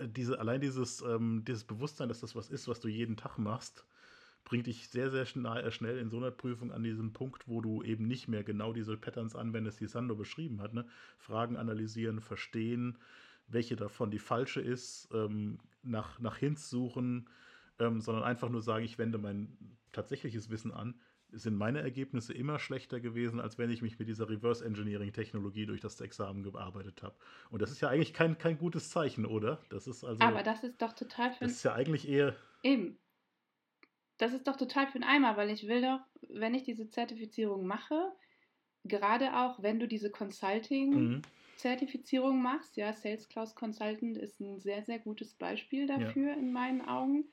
Diese, allein dieses, ähm, dieses Bewusstsein, dass das was ist, was du jeden Tag machst, bringt dich sehr, sehr schnell, äh, in so einer Prüfung an diesen Punkt, wo du eben nicht mehr genau diese Patterns anwendest, die Sando beschrieben hat. Ne? Fragen analysieren, verstehen, welche davon die falsche ist, ähm, nach, nach Hints suchen, ähm, sondern einfach nur sagen, ich wende mein tatsächliches Wissen an sind meine Ergebnisse immer schlechter gewesen, als wenn ich mich mit dieser Reverse Engineering Technologie durch das Examen gearbeitet habe. Und das ist ja eigentlich kein, kein gutes Zeichen, oder? Das ist also. Aber das ist doch total für. Das ist ja eigentlich eher. Eben. Das ist doch total für den Eimer, weil ich will doch, wenn ich diese Zertifizierung mache, gerade auch wenn du diese Consulting-Zertifizierung mhm. machst, ja, Sales Cloud Consultant ist ein sehr, sehr gutes Beispiel dafür ja. in meinen Augen.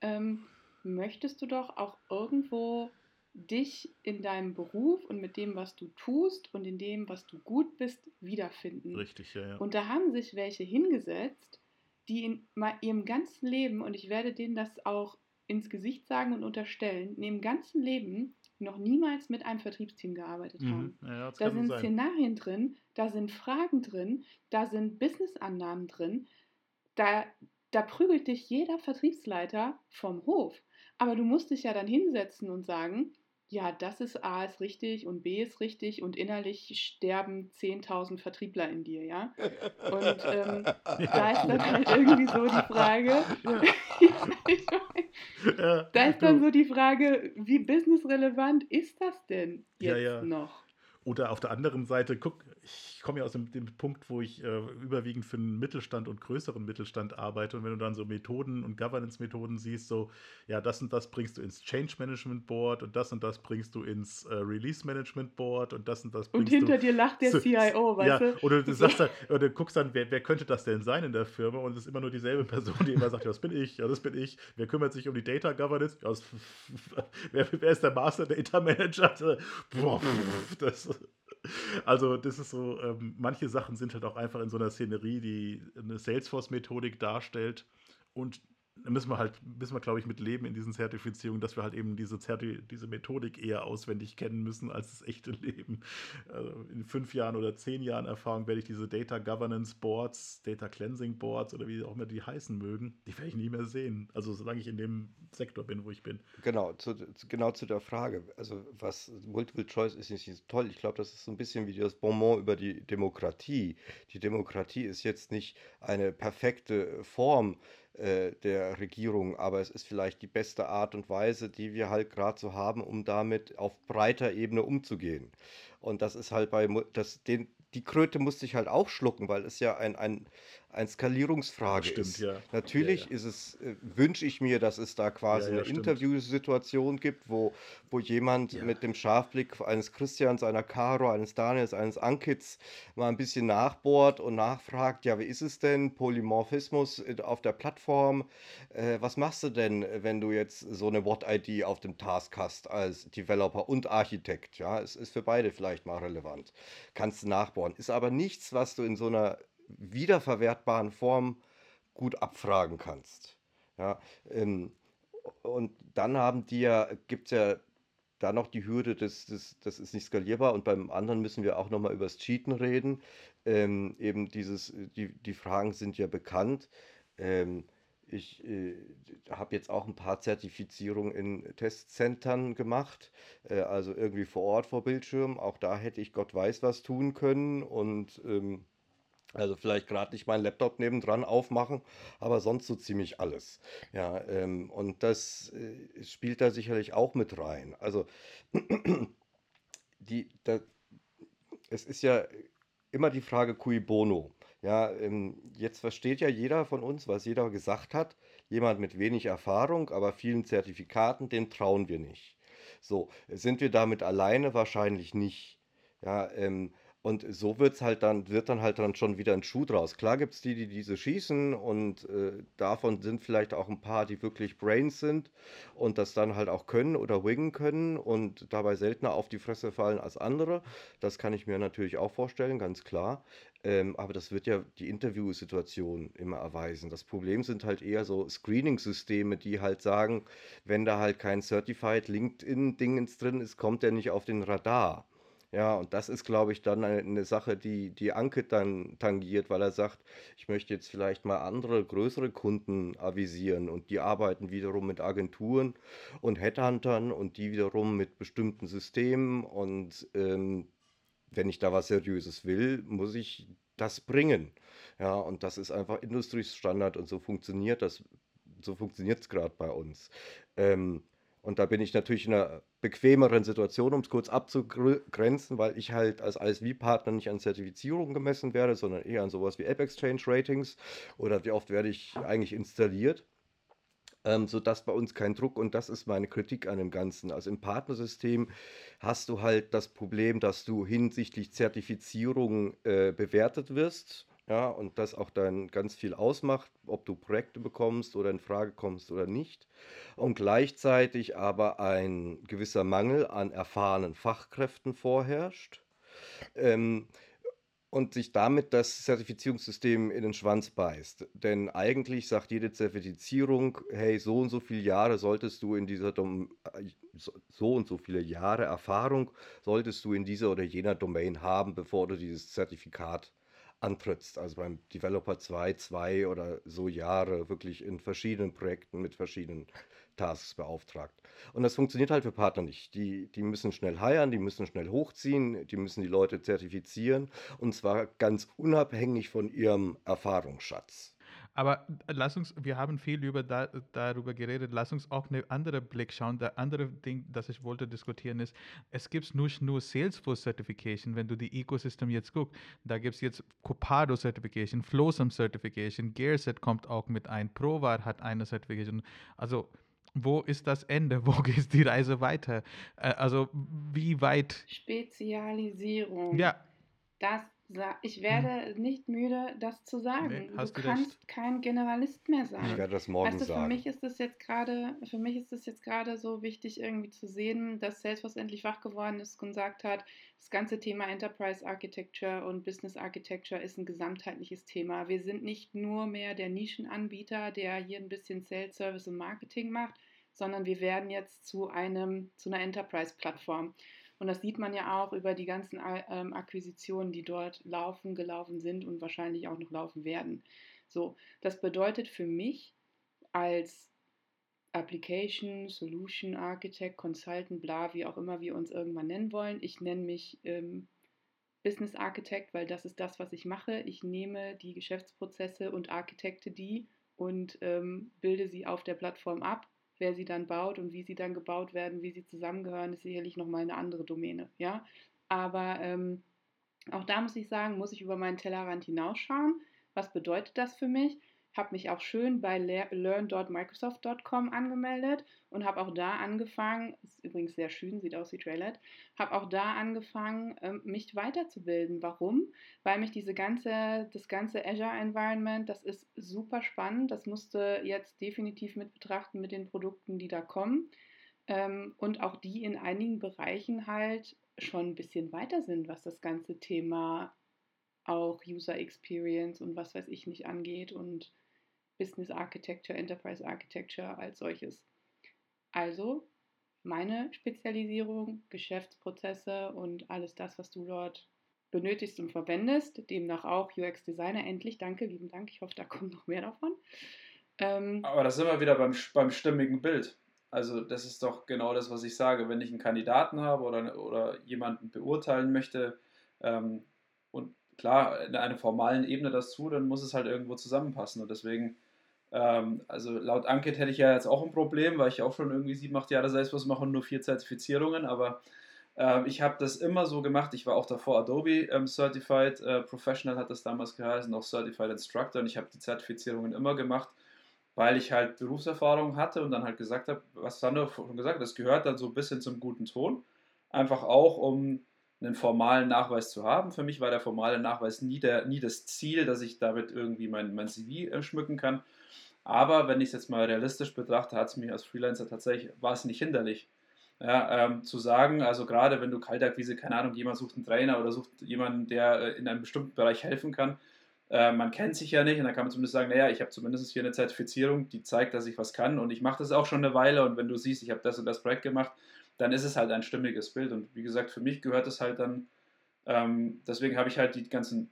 Ähm, möchtest du doch auch irgendwo dich in deinem Beruf und mit dem, was du tust und in dem, was du gut bist, wiederfinden. Richtig, ja, ja. Und da haben sich welche hingesetzt, die in ihrem ganzen Leben, und ich werde denen das auch ins Gesicht sagen und unterstellen, in ihrem ganzen Leben noch niemals mit einem Vertriebsteam gearbeitet mhm. haben. Ja, da sind sein. Szenarien drin, da sind Fragen drin, da sind Businessannahmen drin, da, da prügelt dich jeder Vertriebsleiter vom Hof. Aber du musst dich ja dann hinsetzen und sagen, ja, das ist A ist richtig und B ist richtig und innerlich sterben 10.000 Vertriebler in dir, ja. Und ähm, da ist dann halt irgendwie so die Frage, da ist dann so die Frage, wie businessrelevant ist das denn jetzt ja, ja. noch? Oder auf der anderen Seite, guck, ich komme ja aus dem, dem Punkt, wo ich äh, überwiegend für einen Mittelstand und größeren Mittelstand arbeite. Und wenn du dann so Methoden und Governance-Methoden siehst, so, ja, das und das bringst du ins Change Management Board und das und das bringst du ins äh, Release Management Board und das und das bringst Und hinter du, dir lacht der CIO, weißt ja, du? Oder du sagst dann, oder du guckst dann, wer, wer könnte das denn sein in der Firma? Und es ist immer nur dieselbe Person, die immer sagt, ja, das bin ich, ja, das bin ich. Wer kümmert sich um die Data Governance? Ja, das, wer, wer ist der Master Data Manager? Boah, das, also, das ist so, ähm, manche Sachen sind halt auch einfach in so einer Szenerie, die eine Salesforce-Methodik darstellt. Und müssen wir halt, müssen wir, glaube ich, mit leben in diesen Zertifizierungen, dass wir halt eben diese, Zerti diese Methodik eher auswendig kennen müssen als das echte Leben. Also in fünf Jahren oder zehn Jahren Erfahrung werde ich diese Data Governance Boards, Data Cleansing Boards oder wie auch immer die heißen mögen, die werde ich nie mehr sehen. Also solange ich in dem Sektor bin, wo ich bin. Genau, zu, genau zu der Frage. Also was Multiple Choice ist nicht toll. Ich glaube, das ist so ein bisschen wie das Bonbon über die Demokratie. Die Demokratie ist jetzt nicht eine perfekte Form, äh, der Regierung, aber es ist vielleicht die beste Art und Weise, die wir halt gerade so haben, um damit auf breiter Ebene umzugehen. Und das ist halt bei, das, den, die Kröte musste ich halt auch schlucken, weil es ja ein, ein, ein Skalierungsfrage stimmt, ist. Ja. Natürlich ja, ja. ist es, äh, wünsche ich mir, dass es da quasi eine stimmt. Interviewsituation gibt, wo, wo jemand mit dem Scharfblick eines Christians, einer Caro, eines Daniels, eines Ankits mal ein bisschen nachbohrt und nachfragt, ja, wie ist es denn, Polymorphismus auf der Plattform, äh, was machst du denn, wenn du jetzt so eine What-ID auf dem Task hast als Developer und Architekt, ja, es ist für beide vielleicht mal relevant, kannst du nachbohren, ist aber nichts, was du in so einer wiederverwertbaren Form gut abfragen kannst. Ja, ähm, und dann haben die ja, gibt es ja da noch die Hürde, das, das, das ist nicht skalierbar. Und beim anderen müssen wir auch nochmal über das Cheaten reden. Ähm, eben dieses, die, die Fragen sind ja bekannt. Ähm, ich äh, habe jetzt auch ein paar Zertifizierungen in Testzentren gemacht, äh, also irgendwie vor Ort vor Bildschirm. Auch da hätte ich Gott weiß was tun können und ähm, also vielleicht gerade nicht meinen Laptop nebendran aufmachen, aber sonst so ziemlich alles. Ja, ähm, und das äh, spielt da sicherlich auch mit rein. Also die, da, es ist ja immer die Frage cui bono. Ja, ähm, jetzt versteht ja jeder von uns, was jeder gesagt hat. Jemand mit wenig Erfahrung, aber vielen Zertifikaten, dem trauen wir nicht. So, sind wir damit alleine? Wahrscheinlich nicht. Ja, ähm, und so wird's halt dann, wird dann halt dann schon wieder ein Schuh draus. Klar gibt es die, die diese schießen und äh, davon sind vielleicht auch ein paar, die wirklich Brains sind und das dann halt auch können oder wingen können und dabei seltener auf die Fresse fallen als andere. Das kann ich mir natürlich auch vorstellen, ganz klar. Ähm, aber das wird ja die Interviewsituation immer erweisen. Das Problem sind halt eher so Screening-Systeme, die halt sagen, wenn da halt kein Certified LinkedIn-Dingens drin ist, kommt der nicht auf den Radar. Ja, und das ist, glaube ich, dann eine, Sache, die, die Anke dann tangiert, weil er sagt, ich möchte jetzt vielleicht mal andere, größere Kunden avisieren und die arbeiten wiederum mit Agenturen und Headhuntern und die wiederum mit bestimmten Systemen und ähm, wenn ich da was Seriöses will, muss ich das bringen. Ja, und das ist einfach Industriestandard und so funktioniert das, so funktioniert es gerade bei uns. Ähm, und da bin ich natürlich in einer bequemeren Situation, um es kurz abzugrenzen, weil ich halt als ISV-Partner nicht an Zertifizierung gemessen werde, sondern eher an sowas wie App Exchange Ratings oder wie oft werde ich eigentlich installiert. Ähm, sodass bei uns kein Druck und das ist meine Kritik an dem Ganzen. Also im Partnersystem hast du halt das Problem, dass du hinsichtlich Zertifizierung äh, bewertet wirst ja, und das auch dann ganz viel ausmacht, ob du Projekte bekommst oder in Frage kommst oder nicht. Und gleichzeitig aber ein gewisser Mangel an erfahrenen Fachkräften vorherrscht. Ähm, und sich damit das Zertifizierungssystem in den Schwanz beißt. Denn eigentlich sagt jede Zertifizierung, hey, so und so viele Jahre solltest du in dieser Dom so und so viele Jahre Erfahrung solltest du in dieser oder jener Domain haben, bevor du dieses Zertifikat antrittst. Also beim Developer 2, 2 oder so Jahre wirklich in verschiedenen Projekten mit verschiedenen Tasks beauftragt. Und das funktioniert halt für Partner nicht. Die, die müssen schnell heiern, die müssen schnell hochziehen, die müssen die Leute zertifizieren und zwar ganz unabhängig von ihrem Erfahrungsschatz. Aber lass uns, wir haben viel über da, darüber geredet, lass uns auch eine andere Blick schauen. Der andere Ding, das ich wollte diskutieren, ist, es gibt nicht nur Salesforce Certification, wenn du die Ecosystem jetzt guckst, da gibt es jetzt Copado Certification, Flowsum Certification, Gearset kommt auch mit ein, Provar hat eine Certification. Also wo ist das Ende? Wo geht die Reise weiter? Äh, also wie weit? Spezialisierung. Ja. Das ich hm. werde nicht müde, das zu sagen. Nee, du, du kannst recht. kein Generalist mehr sein. Ich werde das morgen weißt du, sagen. Für mich ist es jetzt gerade, für mich ist es jetzt gerade so wichtig, irgendwie zu sehen, dass Salesforce endlich wach geworden ist und gesagt hat, das ganze Thema Enterprise Architecture und Business Architecture ist ein gesamtheitliches Thema. Wir sind nicht nur mehr der Nischenanbieter, der hier ein bisschen Sales, Service und Marketing macht, sondern wir werden jetzt zu einem, zu einer Enterprise-Plattform. Und das sieht man ja auch über die ganzen ähm, Akquisitionen, die dort laufen, gelaufen sind und wahrscheinlich auch noch laufen werden. So, das bedeutet für mich als Application, Solution Architect, Consultant, bla, wie auch immer wir uns irgendwann nennen wollen. Ich nenne mich ähm, Business Architect, weil das ist das, was ich mache. Ich nehme die Geschäftsprozesse und architekte die und ähm, bilde sie auf der Plattform ab wer sie dann baut und wie sie dann gebaut werden, wie sie zusammengehören, ist sicherlich nochmal eine andere Domäne. Ja? Aber ähm, auch da muss ich sagen, muss ich über meinen Tellerrand hinausschauen. Was bedeutet das für mich? Habe mich auch schön bei learn.microsoft.com angemeldet und habe auch da angefangen, ist übrigens sehr schön, sieht aus wie Trailet, habe auch da angefangen, ähm, mich weiterzubilden. Warum? Weil mich diese ganze, das ganze Azure Environment, das ist super spannend. Das musste jetzt definitiv mit betrachten mit den Produkten, die da kommen. Ähm, und auch die in einigen Bereichen halt schon ein bisschen weiter sind, was das ganze Thema auch User Experience und was weiß ich nicht angeht und Business Architecture, Enterprise Architecture als solches. Also meine Spezialisierung, Geschäftsprozesse und alles das, was du dort benötigst und verwendest, demnach auch UX Designer. Endlich, danke, lieben Dank. Ich hoffe, da kommt noch mehr davon. Ähm, Aber da sind wir wieder beim, beim stimmigen Bild. Also das ist doch genau das, was ich sage. Wenn ich einen Kandidaten habe oder, oder jemanden beurteilen möchte ähm, und klar in einer formalen Ebene das zu, dann muss es halt irgendwo zusammenpassen. Und deswegen ähm, also laut Ankit hätte ich ja jetzt auch ein Problem, weil ich auch schon irgendwie sieben, acht Jahre Salesforce mache und nur vier Zertifizierungen, aber äh, ich habe das immer so gemacht. Ich war auch davor Adobe ähm, Certified äh, Professional, hat das damals geheißen, auch Certified Instructor und ich habe die Zertifizierungen immer gemacht, weil ich halt Berufserfahrung hatte und dann halt gesagt habe, was Sandro schon gesagt hat, das gehört dann so ein bisschen zum guten Ton. Einfach auch, um einen formalen Nachweis zu haben. Für mich war der formale Nachweis nie, der, nie das Ziel, dass ich damit irgendwie mein, mein CV äh, schmücken kann, aber wenn ich es jetzt mal realistisch betrachte, hat es mich als Freelancer tatsächlich, war es nicht hinderlich. Ja, ähm, zu sagen, also gerade wenn du Kaltakquise, keine Ahnung, jemand sucht einen Trainer oder sucht jemanden, der äh, in einem bestimmten Bereich helfen kann, äh, man kennt sich ja nicht und dann kann man zumindest sagen, naja, ich habe zumindest hier eine Zertifizierung, die zeigt, dass ich was kann und ich mache das auch schon eine Weile und wenn du siehst, ich habe das und das Projekt gemacht, dann ist es halt ein stimmiges Bild und wie gesagt, für mich gehört es halt dann, ähm, deswegen habe ich halt die ganzen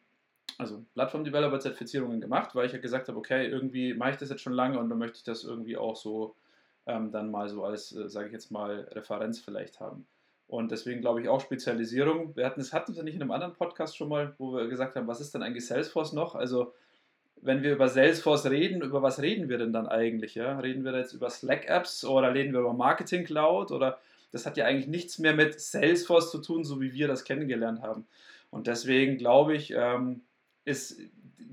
also Plattform-Developer-Zertifizierungen gemacht, weil ich ja gesagt habe, okay, irgendwie mache ich das jetzt schon lange und dann möchte ich das irgendwie auch so ähm, dann mal so als, äh, sage ich jetzt mal, Referenz vielleicht haben. Und deswegen glaube ich auch Spezialisierung. Wir hatten es hatten wir nicht in einem anderen Podcast schon mal, wo wir gesagt haben, was ist denn eigentlich Salesforce noch? Also wenn wir über Salesforce reden, über was reden wir denn dann eigentlich? Ja? Reden wir jetzt über Slack-Apps oder reden wir über Marketing Cloud oder das hat ja eigentlich nichts mehr mit Salesforce zu tun, so wie wir das kennengelernt haben. Und deswegen glaube ich, ähm, ist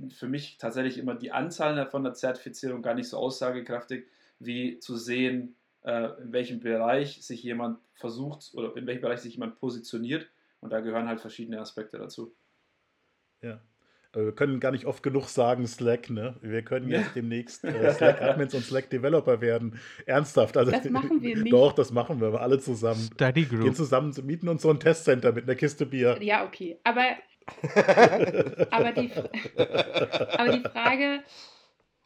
für mich tatsächlich immer die Anzahl von der Zertifizierung gar nicht so aussagekräftig, wie zu sehen, äh, in welchem Bereich sich jemand versucht oder in welchem Bereich sich jemand positioniert. Und da gehören halt verschiedene Aspekte dazu. Ja. wir können gar nicht oft genug sagen Slack, ne? Wir können jetzt ja. demnächst äh, Slack-Admins und Slack-Developer werden. Ernsthaft. Also, das machen wir nicht. Doch, das machen wir, alle zusammen. Study Group. Gehen zusammen, mieten uns so ein Testcenter mit einer Kiste Bier. Ja, okay. Aber aber, die, aber die Frage,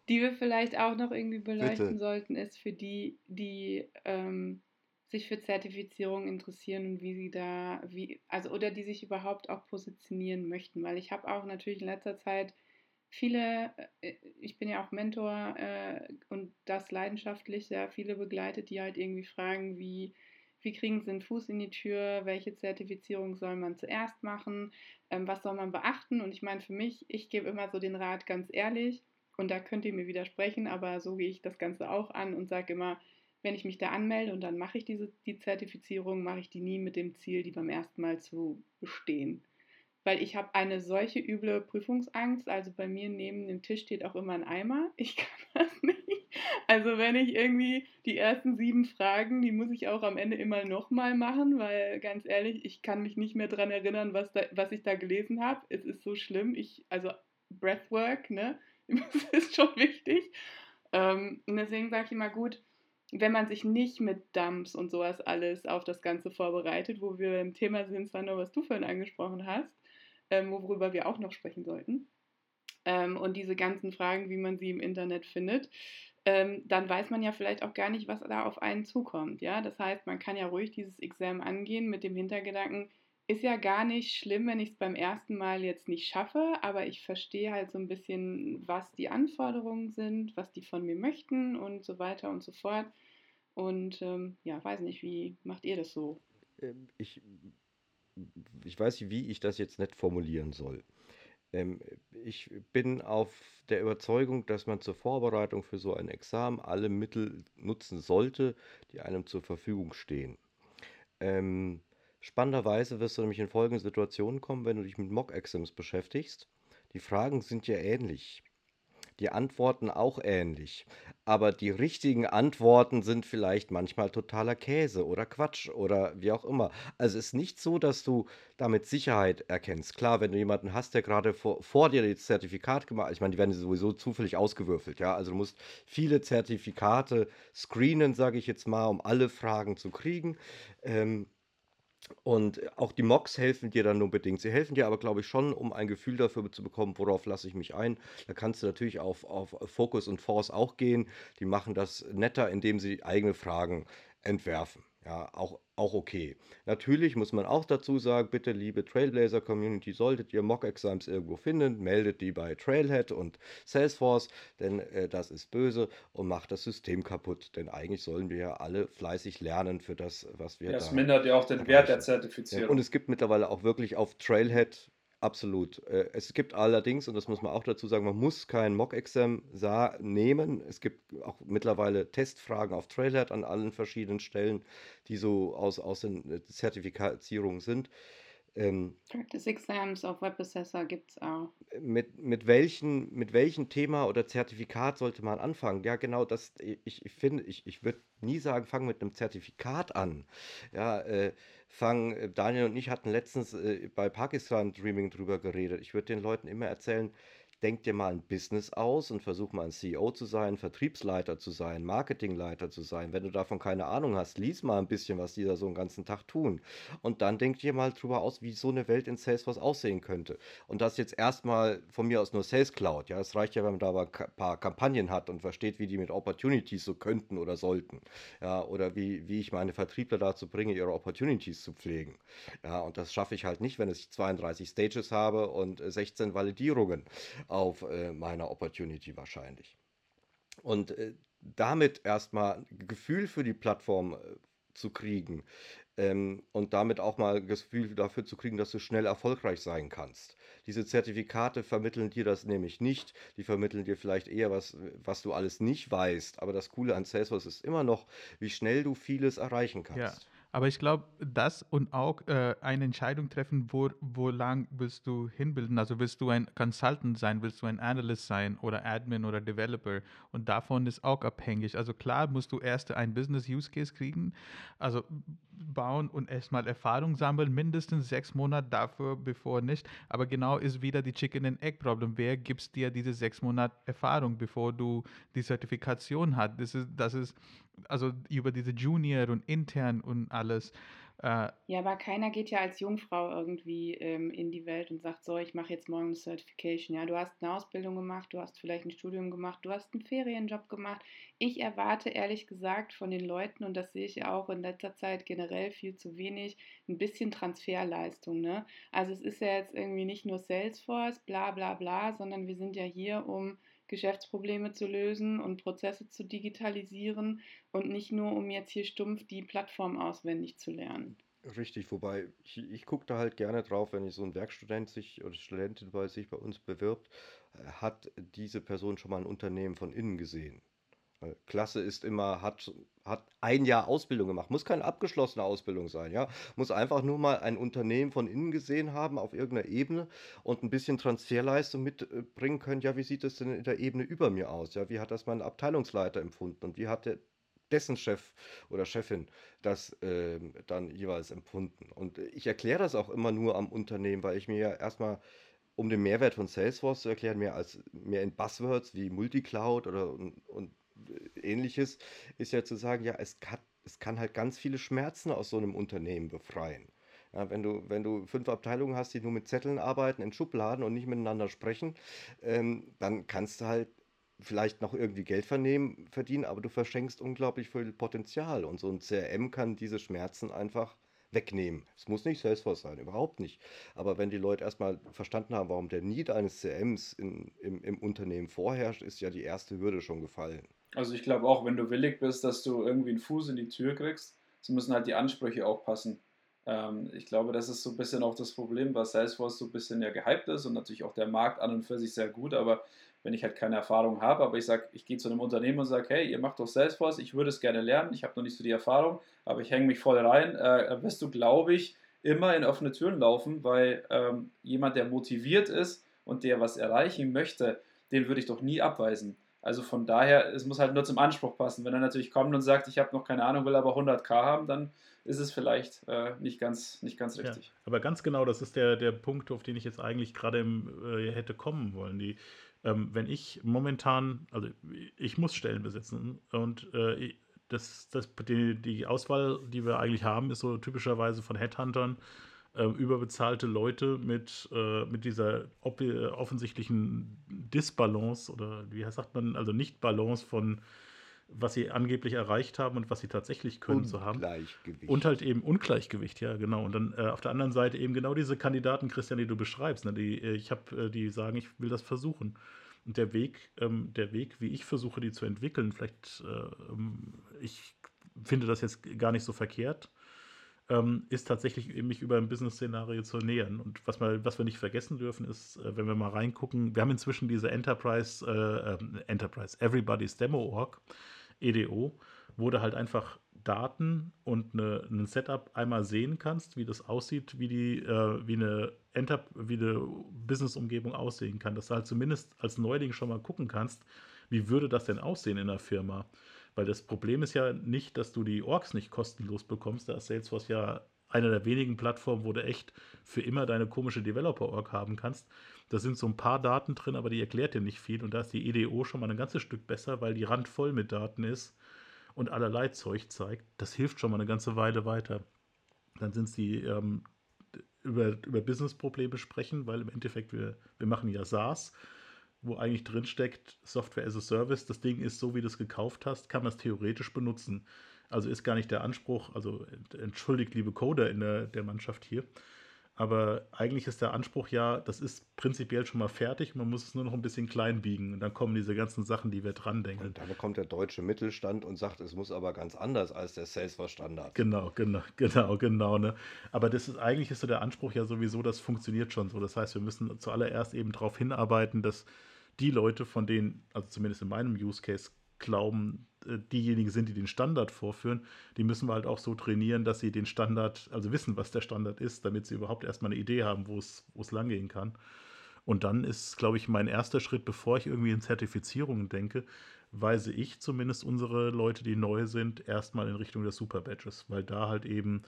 die wir vielleicht auch noch irgendwie beleuchten Bitte. sollten, ist für die, die ähm, sich für Zertifizierung interessieren und wie sie da, wie, also oder die sich überhaupt auch positionieren möchten. Weil ich habe auch natürlich in letzter Zeit viele, äh, ich bin ja auch Mentor äh, und das leidenschaftlich sehr viele begleitet, die halt irgendwie fragen, wie wie kriegen sie einen Fuß in die Tür, welche Zertifizierung soll man zuerst machen, ähm, was soll man beachten. Und ich meine, für mich, ich gebe immer so den Rat ganz ehrlich Und da könnt ihr mir widersprechen, aber so gehe ich das Ganze auch an und sage immer, wenn ich mich da anmelde und dann mache ich diese, die Zertifizierung, mache ich die nie mit dem Ziel, die beim ersten Mal zu bestehen. Weil ich habe eine solche üble Prüfungsangst. Also bei mir neben dem Tisch steht auch immer ein Eimer. Ich kann das nicht. Also wenn ich irgendwie die ersten sieben Fragen, die muss ich auch am Ende immer nochmal machen, weil ganz ehrlich, ich kann mich nicht mehr daran erinnern, was, da, was ich da gelesen habe. Es ist so schlimm. Ich, also Breathwork, ne? Das ist schon wichtig. Ähm, und deswegen sage ich immer gut, wenn man sich nicht mit Dumps und sowas alles auf das Ganze vorbereitet, wo wir im Thema sind, Sandra, was du vorhin angesprochen hast, ähm, worüber wir auch noch sprechen sollten, ähm, und diese ganzen Fragen, wie man sie im Internet findet, ähm, dann weiß man ja vielleicht auch gar nicht, was da auf einen zukommt. Ja? Das heißt, man kann ja ruhig dieses Examen angehen mit dem Hintergedanken, ist ja gar nicht schlimm, wenn ich es beim ersten Mal jetzt nicht schaffe, aber ich verstehe halt so ein bisschen, was die Anforderungen sind, was die von mir möchten und so weiter und so fort. Und ähm, ja, weiß nicht, wie macht ihr das so? Ähm, ich, ich weiß nicht, wie ich das jetzt nicht formulieren soll. Ähm, ich bin auf der Überzeugung, dass man zur Vorbereitung für so ein Examen alle Mittel nutzen sollte, die einem zur Verfügung stehen. Ähm, Spannenderweise wirst du nämlich in folgende Situationen kommen, wenn du dich mit Mock-Exams beschäftigst. Die Fragen sind ja ähnlich. Die Antworten auch ähnlich. Aber die richtigen Antworten sind vielleicht manchmal totaler Käse oder Quatsch oder wie auch immer. Also es ist nicht so, dass du damit Sicherheit erkennst. Klar, wenn du jemanden hast, der gerade vor, vor dir das Zertifikat gemacht hat, ich meine, die werden sowieso zufällig ausgewürfelt, ja. Also du musst viele Zertifikate screenen, sage ich jetzt mal, um alle Fragen zu kriegen. Ähm, und auch die Mocks helfen dir dann nur bedingt. Sie helfen dir aber, glaube ich, schon, um ein Gefühl dafür zu bekommen, worauf lasse ich mich ein. Da kannst du natürlich auf, auf Focus und Force auch gehen. Die machen das netter, indem sie eigene Fragen entwerfen. Ja, auch, auch okay. Natürlich muss man auch dazu sagen, bitte liebe Trailblazer-Community, solltet ihr Mock-Exams irgendwo finden, meldet die bei Trailhead und Salesforce, denn äh, das ist böse und macht das System kaputt. Denn eigentlich sollen wir ja alle fleißig lernen für das, was wir ja, da. Das mindert ja auch den Wert der Zertifizierung. Ja, und es gibt mittlerweile auch wirklich auf Trailhead Absolut. Äh, es gibt allerdings, und das muss man auch dazu sagen, man muss kein Mock-Exam nehmen. Es gibt auch mittlerweile Testfragen auf Trailhead an allen verschiedenen Stellen, die so aus, aus den äh, Zertifizierungen sind. Ähm, Practice Exams auf WebAssessor gibt es auch. Mit, mit, welchen, mit welchem Thema oder Zertifikat sollte man anfangen? Ja, genau, das, ich, ich finde, ich, ich würde nie sagen, fang mit einem Zertifikat an. Ja, äh, fang, äh, Daniel und ich hatten letztens äh, bei Pakistan Dreaming drüber geredet. Ich würde den Leuten immer erzählen, denk dir mal ein Business aus und versuch mal ein CEO zu sein, Vertriebsleiter zu sein, Marketingleiter zu sein. Wenn du davon keine Ahnung hast, lies mal ein bisschen, was die da so einen ganzen Tag tun. Und dann denk dir mal drüber aus, wie so eine Welt in Salesforce aussehen könnte. Und das jetzt erstmal von mir aus nur Sales Cloud. Ja, es reicht ja, wenn man da aber ein paar Kampagnen hat und versteht, wie die mit Opportunities so könnten oder sollten. Ja, oder wie, wie ich meine Vertriebler dazu bringe, ihre Opportunities zu pflegen. Ja, und das schaffe ich halt nicht, wenn ich 32 Stages habe und 16 Validierungen auf äh, meiner Opportunity wahrscheinlich. Und äh, damit erstmal Gefühl für die Plattform äh, zu kriegen ähm, und damit auch mal Gefühl dafür zu kriegen, dass du schnell erfolgreich sein kannst. Diese Zertifikate vermitteln dir das nämlich nicht. Die vermitteln dir vielleicht eher was, was du alles nicht weißt. Aber das Coole an Salesforce ist immer noch, wie schnell du vieles erreichen kannst. Ja. Aber ich glaube, das und auch äh, eine Entscheidung treffen, wo, wo lang willst du hinbilden. Also willst du ein Consultant sein, willst du ein Analyst sein oder Admin oder Developer. Und davon ist auch abhängig. Also klar musst du erst ein Business Use Case kriegen, also bauen und erstmal Erfahrung sammeln, mindestens sechs Monate dafür, bevor nicht. Aber genau ist wieder die Chicken and Egg Problem. Wer gibt dir diese sechs Monate Erfahrung, bevor du die Zertifikation hast? Das ist, das ist also über diese Junior und intern und alles. Äh, ja, aber keiner geht ja als Jungfrau irgendwie ähm, in die Welt und sagt, so, ich mache jetzt morgen eine Certification. Ja, du hast eine Ausbildung gemacht, du hast vielleicht ein Studium gemacht, du hast einen Ferienjob gemacht. Ich erwarte ehrlich gesagt von den Leuten, und das sehe ich auch in letzter Zeit generell viel zu wenig, ein bisschen Transferleistung. Ne? Also es ist ja jetzt irgendwie nicht nur Salesforce, bla bla bla, sondern wir sind ja hier, um Geschäftsprobleme zu lösen und Prozesse zu digitalisieren und nicht nur, um jetzt hier stumpf die Plattform auswendig zu lernen. Richtig, wobei ich, ich gucke da halt gerne drauf, wenn ich so ein Werkstudent sich oder Studentin bei sich bei uns bewirbt, äh, hat diese Person schon mal ein Unternehmen von innen gesehen. Klasse ist immer, hat, hat ein Jahr Ausbildung gemacht. Muss keine abgeschlossene Ausbildung sein, ja. Muss einfach nur mal ein Unternehmen von innen gesehen haben auf irgendeiner Ebene und ein bisschen Transferleistung mitbringen können. Ja, wie sieht es denn in der Ebene über mir aus? Ja, wie hat das mein Abteilungsleiter empfunden und wie hat der, dessen Chef oder Chefin das äh, dann jeweils empfunden? Und ich erkläre das auch immer nur am Unternehmen, weil ich mir ja erstmal um den Mehrwert von Salesforce zu erklären, mehr als mehr in Buzzwords wie Multicloud oder und, und ähnliches, ist ja zu sagen, ja, es kann, es kann halt ganz viele Schmerzen aus so einem Unternehmen befreien. Ja, wenn, du, wenn du fünf Abteilungen hast, die nur mit Zetteln arbeiten, in Schubladen und nicht miteinander sprechen, ähm, dann kannst du halt vielleicht noch irgendwie Geld vernehmen, verdienen, aber du verschenkst unglaublich viel Potenzial. Und so ein CRM kann diese Schmerzen einfach wegnehmen. Es muss nicht Salesforce sein, überhaupt nicht. Aber wenn die Leute erstmal verstanden haben, warum der Need eines CRMs in, im, im Unternehmen vorherrscht, ist ja die erste Hürde schon gefallen. Also ich glaube auch, wenn du willig bist, dass du irgendwie einen Fuß in die Tür kriegst, so müssen halt die Ansprüche auch passen. Ähm, ich glaube, das ist so ein bisschen auch das Problem, was Salesforce so ein bisschen ja gehypt ist und natürlich auch der Markt an und für sich sehr gut, aber wenn ich halt keine Erfahrung habe, aber ich sage, ich gehe zu einem Unternehmen und sage, hey, ihr macht doch Salesforce, ich würde es gerne lernen, ich habe noch nicht so die Erfahrung, aber ich hänge mich voll rein, äh, wirst du, glaube ich, immer in offene Türen laufen, weil ähm, jemand, der motiviert ist und der was erreichen möchte, den würde ich doch nie abweisen. Also von daher, es muss halt nur zum Anspruch passen. Wenn er natürlich kommt und sagt, ich habe noch keine Ahnung, will aber 100k haben, dann ist es vielleicht äh, nicht, ganz, nicht ganz richtig. Ja, aber ganz genau, das ist der, der Punkt, auf den ich jetzt eigentlich gerade äh, hätte kommen wollen. Die, ähm, wenn ich momentan, also ich muss Stellen besetzen und äh, das, das, die, die Auswahl, die wir eigentlich haben, ist so typischerweise von Headhuntern äh, überbezahlte Leute mit, äh, mit dieser offensichtlichen Disbalance oder wie sagt man, also Nicht-Balance von was sie angeblich erreicht haben und was sie tatsächlich können zu haben. Und halt eben Ungleichgewicht, ja, genau. Und dann äh, auf der anderen Seite eben genau diese Kandidaten, Christian, die du beschreibst, ne, die, äh, ich habe, äh, die sagen, ich will das versuchen. Und der Weg, ähm, der Weg, wie ich versuche, die zu entwickeln, vielleicht, äh, ähm, ich finde das jetzt gar nicht so verkehrt, ähm, ist tatsächlich mich über ein Business-Szenario zu nähern. Und was, mal, was wir nicht vergessen dürfen, ist, äh, wenn wir mal reingucken, wir haben inzwischen diese Enterprise, äh, äh, Enterprise, Everybody's Demo Org, EDO, wo du halt einfach Daten und eine, ein Setup einmal sehen kannst, wie das aussieht, wie die, äh, wie eine Enter wie eine Business-Umgebung aussehen kann, dass du halt zumindest als Neuling schon mal gucken kannst, wie würde das denn aussehen in der Firma. Weil das Problem ist ja nicht, dass du die Orks nicht kostenlos bekommst. Da ist Salesforce ja eine der wenigen Plattformen, wo du echt für immer deine komische Developer-Org haben kannst. Da sind so ein paar Daten drin, aber die erklärt dir nicht viel. Und da ist die EDO schon mal ein ganzes Stück besser, weil die randvoll mit Daten ist und allerlei Zeug zeigt. Das hilft schon mal eine ganze Weile weiter. Dann sind es die ähm, über, über Business-Probleme sprechen, weil im Endeffekt wir, wir machen ja SaaS wo eigentlich drin steckt, Software as a Service, das Ding ist so, wie du es gekauft hast, kann man es theoretisch benutzen. Also ist gar nicht der Anspruch, also entschuldigt liebe Coder in der, der Mannschaft hier, aber eigentlich ist der Anspruch ja, das ist prinzipiell schon mal fertig, man muss es nur noch ein bisschen klein biegen und dann kommen diese ganzen Sachen, die wir dran denken. Und dann kommt der deutsche Mittelstand und sagt, es muss aber ganz anders als der Salesforce-Standard. Genau, genau, genau, genau. Ne? Aber das ist eigentlich ist so der Anspruch ja sowieso, das funktioniert schon so. Das heißt, wir müssen zuallererst eben darauf hinarbeiten, dass die Leute, von denen, also zumindest in meinem Use Case, glauben, äh, diejenigen sind, die den Standard vorführen, die müssen wir halt auch so trainieren, dass sie den Standard, also wissen, was der Standard ist, damit sie überhaupt erstmal eine Idee haben, wo es, langgehen kann. Und dann ist, glaube ich, mein erster Schritt, bevor ich irgendwie in Zertifizierungen denke, weise ich zumindest unsere Leute, die neu sind, erstmal in Richtung des Super Badges, weil da halt eben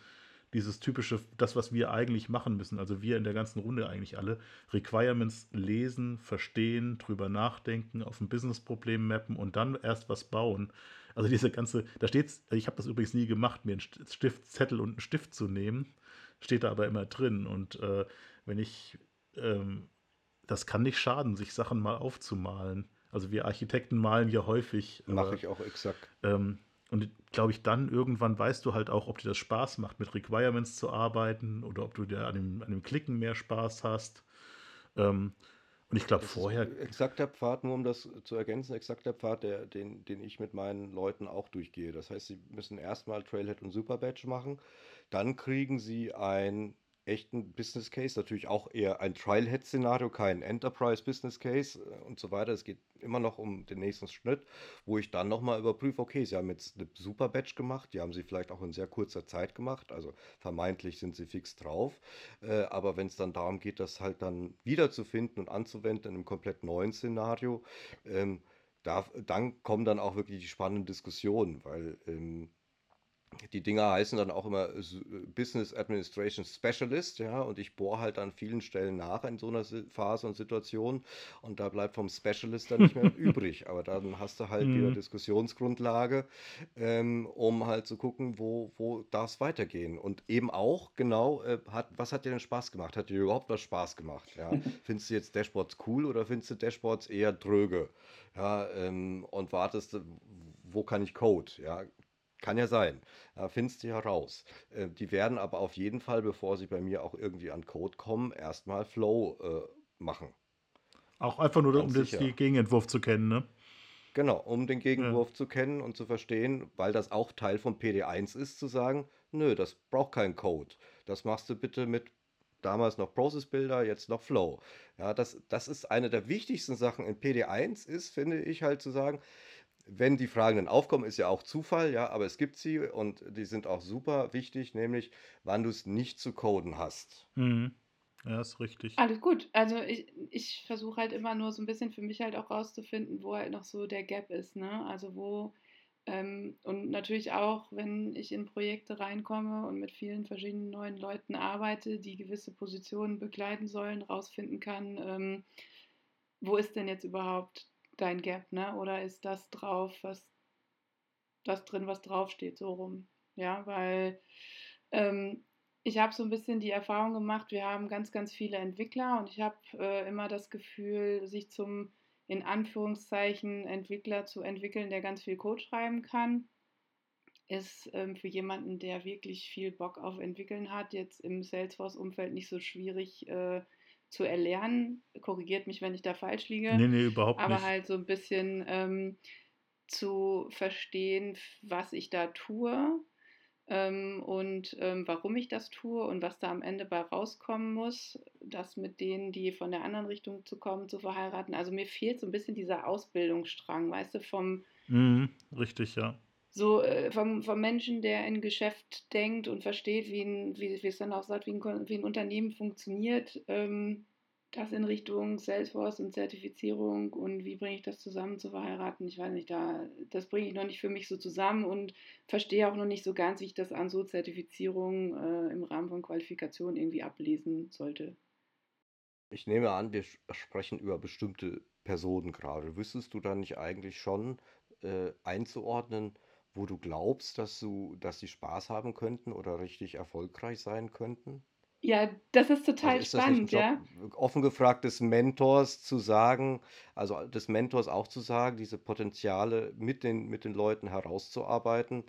dieses typische, das, was wir eigentlich machen müssen, also wir in der ganzen Runde eigentlich alle, Requirements lesen, verstehen, drüber nachdenken, auf ein Businessproblem mappen und dann erst was bauen. Also diese ganze, da steht, ich habe das übrigens nie gemacht, mir einen Stiftzettel und einen Stift zu nehmen, steht da aber immer drin. Und äh, wenn ich, ähm, das kann nicht schaden, sich Sachen mal aufzumalen. Also wir Architekten malen ja häufig. Mache ich auch exakt. Ähm, und glaube ich, dann irgendwann weißt du halt auch, ob dir das Spaß macht, mit Requirements zu arbeiten oder ob du dir an dem, an dem Klicken mehr Spaß hast. Ähm, und ich glaube vorher. Exakter Pfad, nur um das zu ergänzen, exakter Pfad, der, den, den ich mit meinen Leuten auch durchgehe. Das heißt, sie müssen erstmal Trailhead und Super Badge machen. dann kriegen sie ein echten Business Case, natürlich auch eher ein Trial-Head-Szenario, kein Enterprise-Business Case äh, und so weiter. Es geht immer noch um den nächsten Schritt, wo ich dann nochmal überprüfe, okay, Sie haben jetzt eine super Batch gemacht, die haben Sie vielleicht auch in sehr kurzer Zeit gemacht, also vermeintlich sind Sie fix drauf, äh, aber wenn es dann darum geht, das halt dann wiederzufinden und anzuwenden in einem komplett neuen Szenario, ähm, da, dann kommen dann auch wirklich die spannenden Diskussionen, weil ähm, die Dinger heißen dann auch immer Business Administration Specialist, ja, und ich bohre halt an vielen Stellen nach in so einer Phase und Situation und da bleibt vom Specialist dann nicht mehr übrig. Aber dann hast du halt mhm. wieder Diskussionsgrundlage, ähm, um halt zu gucken, wo, wo darf es weitergehen. Und eben auch genau, äh, hat, was hat dir denn Spaß gemacht? Hat dir überhaupt was Spaß gemacht? Ja? findest du jetzt Dashboards cool oder findest du Dashboards eher dröge? Ja, ähm, und wartest, wo kann ich Code? Ja, kann ja sein. Äh, findest du heraus. Äh, die werden aber auf jeden Fall, bevor sie bei mir auch irgendwie an Code kommen, erstmal Flow äh, machen. Auch einfach nur, Ganz um das, den Gegenentwurf zu kennen, ne? Genau, um den Gegenwurf ja. zu kennen und zu verstehen, weil das auch Teil von PD1 ist, zu sagen, nö, das braucht keinen Code. Das machst du bitte mit damals noch Process Builder, jetzt noch Flow. Ja, das, das ist eine der wichtigsten Sachen in PD1 ist, finde ich halt zu sagen, wenn die Fragen dann aufkommen, ist ja auch Zufall, ja, aber es gibt sie und die sind auch super wichtig, nämlich wann du es nicht zu coden hast. Mhm. Ja, ist richtig. Alles gut. Also ich, ich versuche halt immer nur so ein bisschen für mich halt auch rauszufinden, wo halt noch so der Gap ist, ne? Also wo ähm, und natürlich auch, wenn ich in Projekte reinkomme und mit vielen verschiedenen neuen Leuten arbeite, die gewisse Positionen begleiten sollen, rausfinden kann, ähm, wo ist denn jetzt überhaupt dein Gap, ne? Oder ist das drauf, was das drin, was draufsteht, so rum. Ja, weil ähm, ich habe so ein bisschen die Erfahrung gemacht, wir haben ganz, ganz viele Entwickler und ich habe äh, immer das Gefühl, sich zum in Anführungszeichen Entwickler zu entwickeln, der ganz viel Code schreiben kann, ist ähm, für jemanden, der wirklich viel Bock auf Entwickeln hat, jetzt im Salesforce-Umfeld nicht so schwierig äh, zu erlernen. Korrigiert mich, wenn ich da falsch liege. Nee, nee, überhaupt aber nicht. Aber halt so ein bisschen ähm, zu verstehen, was ich da tue ähm, und ähm, warum ich das tue und was da am Ende bei rauskommen muss, das mit denen, die von der anderen Richtung zu kommen, zu verheiraten. Also mir fehlt so ein bisschen dieser Ausbildungsstrang, weißt du, vom. Mhm, richtig, ja so äh, vom, vom Menschen, der in Geschäft denkt und versteht, wie, ein, wie, wie es dann auch sagt, wie ein, wie ein Unternehmen funktioniert, ähm, das in Richtung Salesforce und Zertifizierung und wie bringe ich das zusammen zu verheiraten, ich weiß nicht, da, das bringe ich noch nicht für mich so zusammen und verstehe auch noch nicht so ganz, wie ich das an so Zertifizierung äh, im Rahmen von Qualifikation irgendwie ablesen sollte. Ich nehme an, wir sprechen über bestimmte Personen gerade. Wüsstest du dann nicht eigentlich schon äh, einzuordnen, wo du glaubst, dass du, dass sie Spaß haben könnten oder richtig erfolgreich sein könnten? Ja, das ist total also ist spannend, ja. Offen gefragt des Mentors zu sagen, also des Mentors auch zu sagen, diese Potenziale mit den, mit den Leuten herauszuarbeiten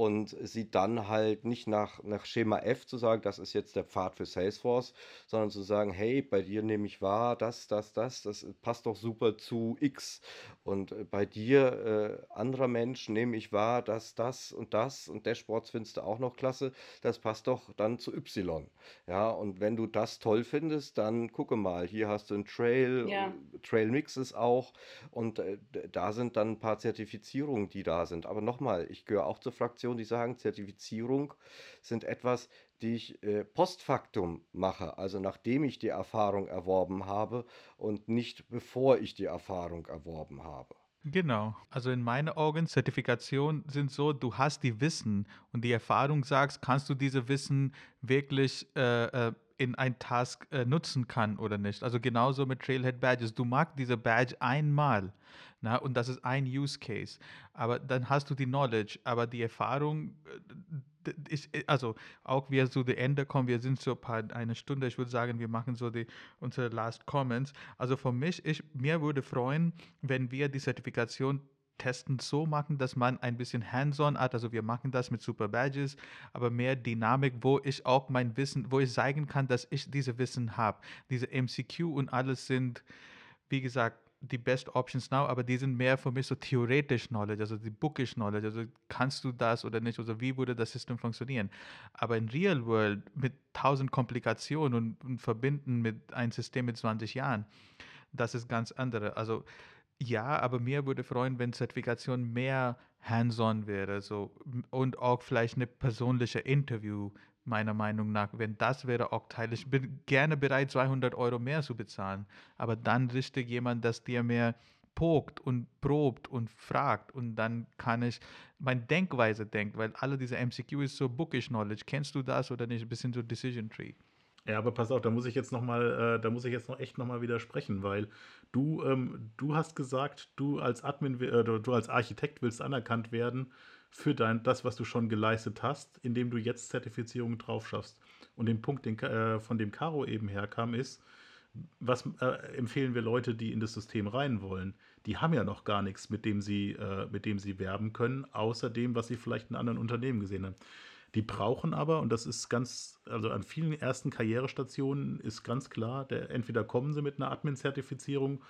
und sie dann halt nicht nach, nach Schema F zu sagen, das ist jetzt der Pfad für Salesforce, sondern zu sagen, hey, bei dir nehme ich wahr, das, das, das, das passt doch super zu X. Und äh, bei dir, äh, anderer Mensch, nehme ich wahr, dass das und das und Dashboards findest du auch noch klasse, das passt doch dann zu Y. Ja, und wenn du das toll findest, dann gucke mal, hier hast du einen Trail, ja. Trail Mixes auch und äh, da sind dann ein paar Zertifizierungen, die da sind. Aber nochmal, ich gehöre auch zur Fraktion, Organisationen, die sagen, Zertifizierung sind etwas, die ich äh, postfaktum mache, also nachdem ich die Erfahrung erworben habe und nicht bevor ich die Erfahrung erworben habe. Genau. Also in meinen Augen, Zertifikation sind so, du hast die Wissen und die Erfahrung sagst, kannst du diese Wissen wirklich äh, äh, in ein Task äh, nutzen kann oder nicht. Also genauso mit Trailhead Badges. Du magst diese Badge einmal na, und das ist ein Use Case. Aber dann hast du die Knowledge, aber die Erfahrung, äh, ist, äh, also auch wir zu dem Ende kommen, wir sind so ein eine Stunde, ich würde sagen, wir machen so die, unsere Last Comments. Also für mich, ich, mir würde freuen, wenn wir die Zertifikation Testen so machen, dass man ein bisschen hands-on hat. Also wir machen das mit Super Badges, aber mehr Dynamik, wo ich auch mein Wissen, wo ich zeigen kann, dass ich diese Wissen habe. Diese MCQ und alles sind, wie gesagt, die best options now, aber die sind mehr für mich so theoretisch Knowledge, also die bookish Knowledge. Also kannst du das oder nicht? Also wie würde das System funktionieren? Aber in Real World mit tausend Komplikationen und, und verbinden mit einem System mit 20 Jahren, das ist ganz andere. Also ja, aber mir würde freuen, wenn Zertifikation mehr hands-on wäre so, und auch vielleicht eine persönliche Interview, meiner Meinung nach. Wenn das wäre Teil, ich bin gerne bereit, 200 Euro mehr zu bezahlen, aber dann richtig jemand, das dir mehr pokt und probt und fragt und dann kann ich meine Denkweise denken, weil alle diese MCQ ist so Bookish Knowledge. Kennst du das oder nicht? Ein bisschen so Decision Tree. Ja, aber pass auf, da muss ich jetzt noch mal, äh, da muss ich jetzt noch echt noch mal widersprechen, weil du, ähm, du hast gesagt, du als Admin, äh, du als Architekt willst anerkannt werden für dein, das, was du schon geleistet hast, indem du jetzt Zertifizierungen drauf schaffst. Und den Punkt, den, äh, von dem Caro eben herkam, ist, was äh, empfehlen wir Leute, die in das System rein wollen? Die haben ja noch gar nichts, mit dem sie, äh, mit dem sie werben können, außer dem, was sie vielleicht in anderen Unternehmen gesehen haben. Die brauchen aber, und das ist ganz, also an vielen ersten Karrierestationen ist ganz klar, der, entweder kommen sie mit einer Admin-Zertifizierung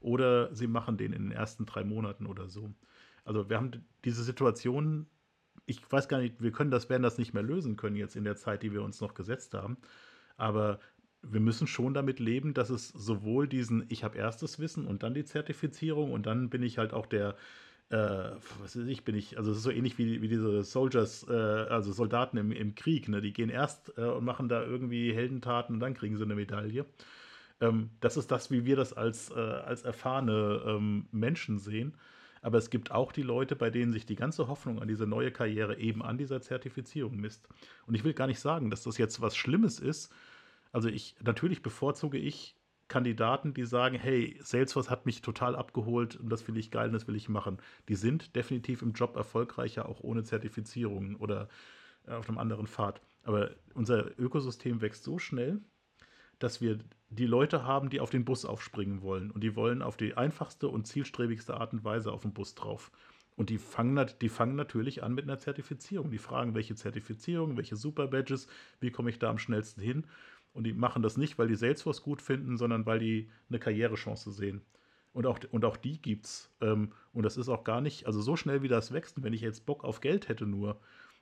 oder sie machen den in den ersten drei Monaten oder so. Also wir haben diese Situation, ich weiß gar nicht, wir können das, werden das nicht mehr lösen können jetzt in der Zeit, die wir uns noch gesetzt haben. Aber wir müssen schon damit leben, dass es sowohl diesen, ich habe erstes Wissen und dann die Zertifizierung und dann bin ich halt auch der, äh, was weiß ich, bin ich, also es ist so ähnlich wie, wie diese Soldiers, äh, also Soldaten im, im Krieg, ne? die gehen erst äh, und machen da irgendwie Heldentaten und dann kriegen sie eine Medaille. Ähm, das ist das, wie wir das als, äh, als erfahrene ähm, Menschen sehen. Aber es gibt auch die Leute, bei denen sich die ganze Hoffnung an diese neue Karriere eben an dieser Zertifizierung misst. Und ich will gar nicht sagen, dass das jetzt was Schlimmes ist. Also ich, natürlich bevorzuge ich Kandidaten, die sagen, hey, Salesforce hat mich total abgeholt und das finde ich geil und das will ich machen. Die sind definitiv im Job erfolgreicher, auch ohne Zertifizierungen oder äh, auf einem anderen Pfad. Aber unser Ökosystem wächst so schnell, dass wir die Leute haben, die auf den Bus aufspringen wollen. Und die wollen auf die einfachste und zielstrebigste Art und Weise auf den Bus drauf. Und die fangen, die fangen natürlich an mit einer Zertifizierung. Die fragen, welche Zertifizierung, welche Super-Badges, wie komme ich da am schnellsten hin? Und die machen das nicht, weil die Salesforce gut finden, sondern weil die eine Karrierechance sehen. Und auch, und auch die gibt's. Ähm, und das ist auch gar nicht, also so schnell wie das wächst, wenn ich jetzt Bock auf Geld hätte nur,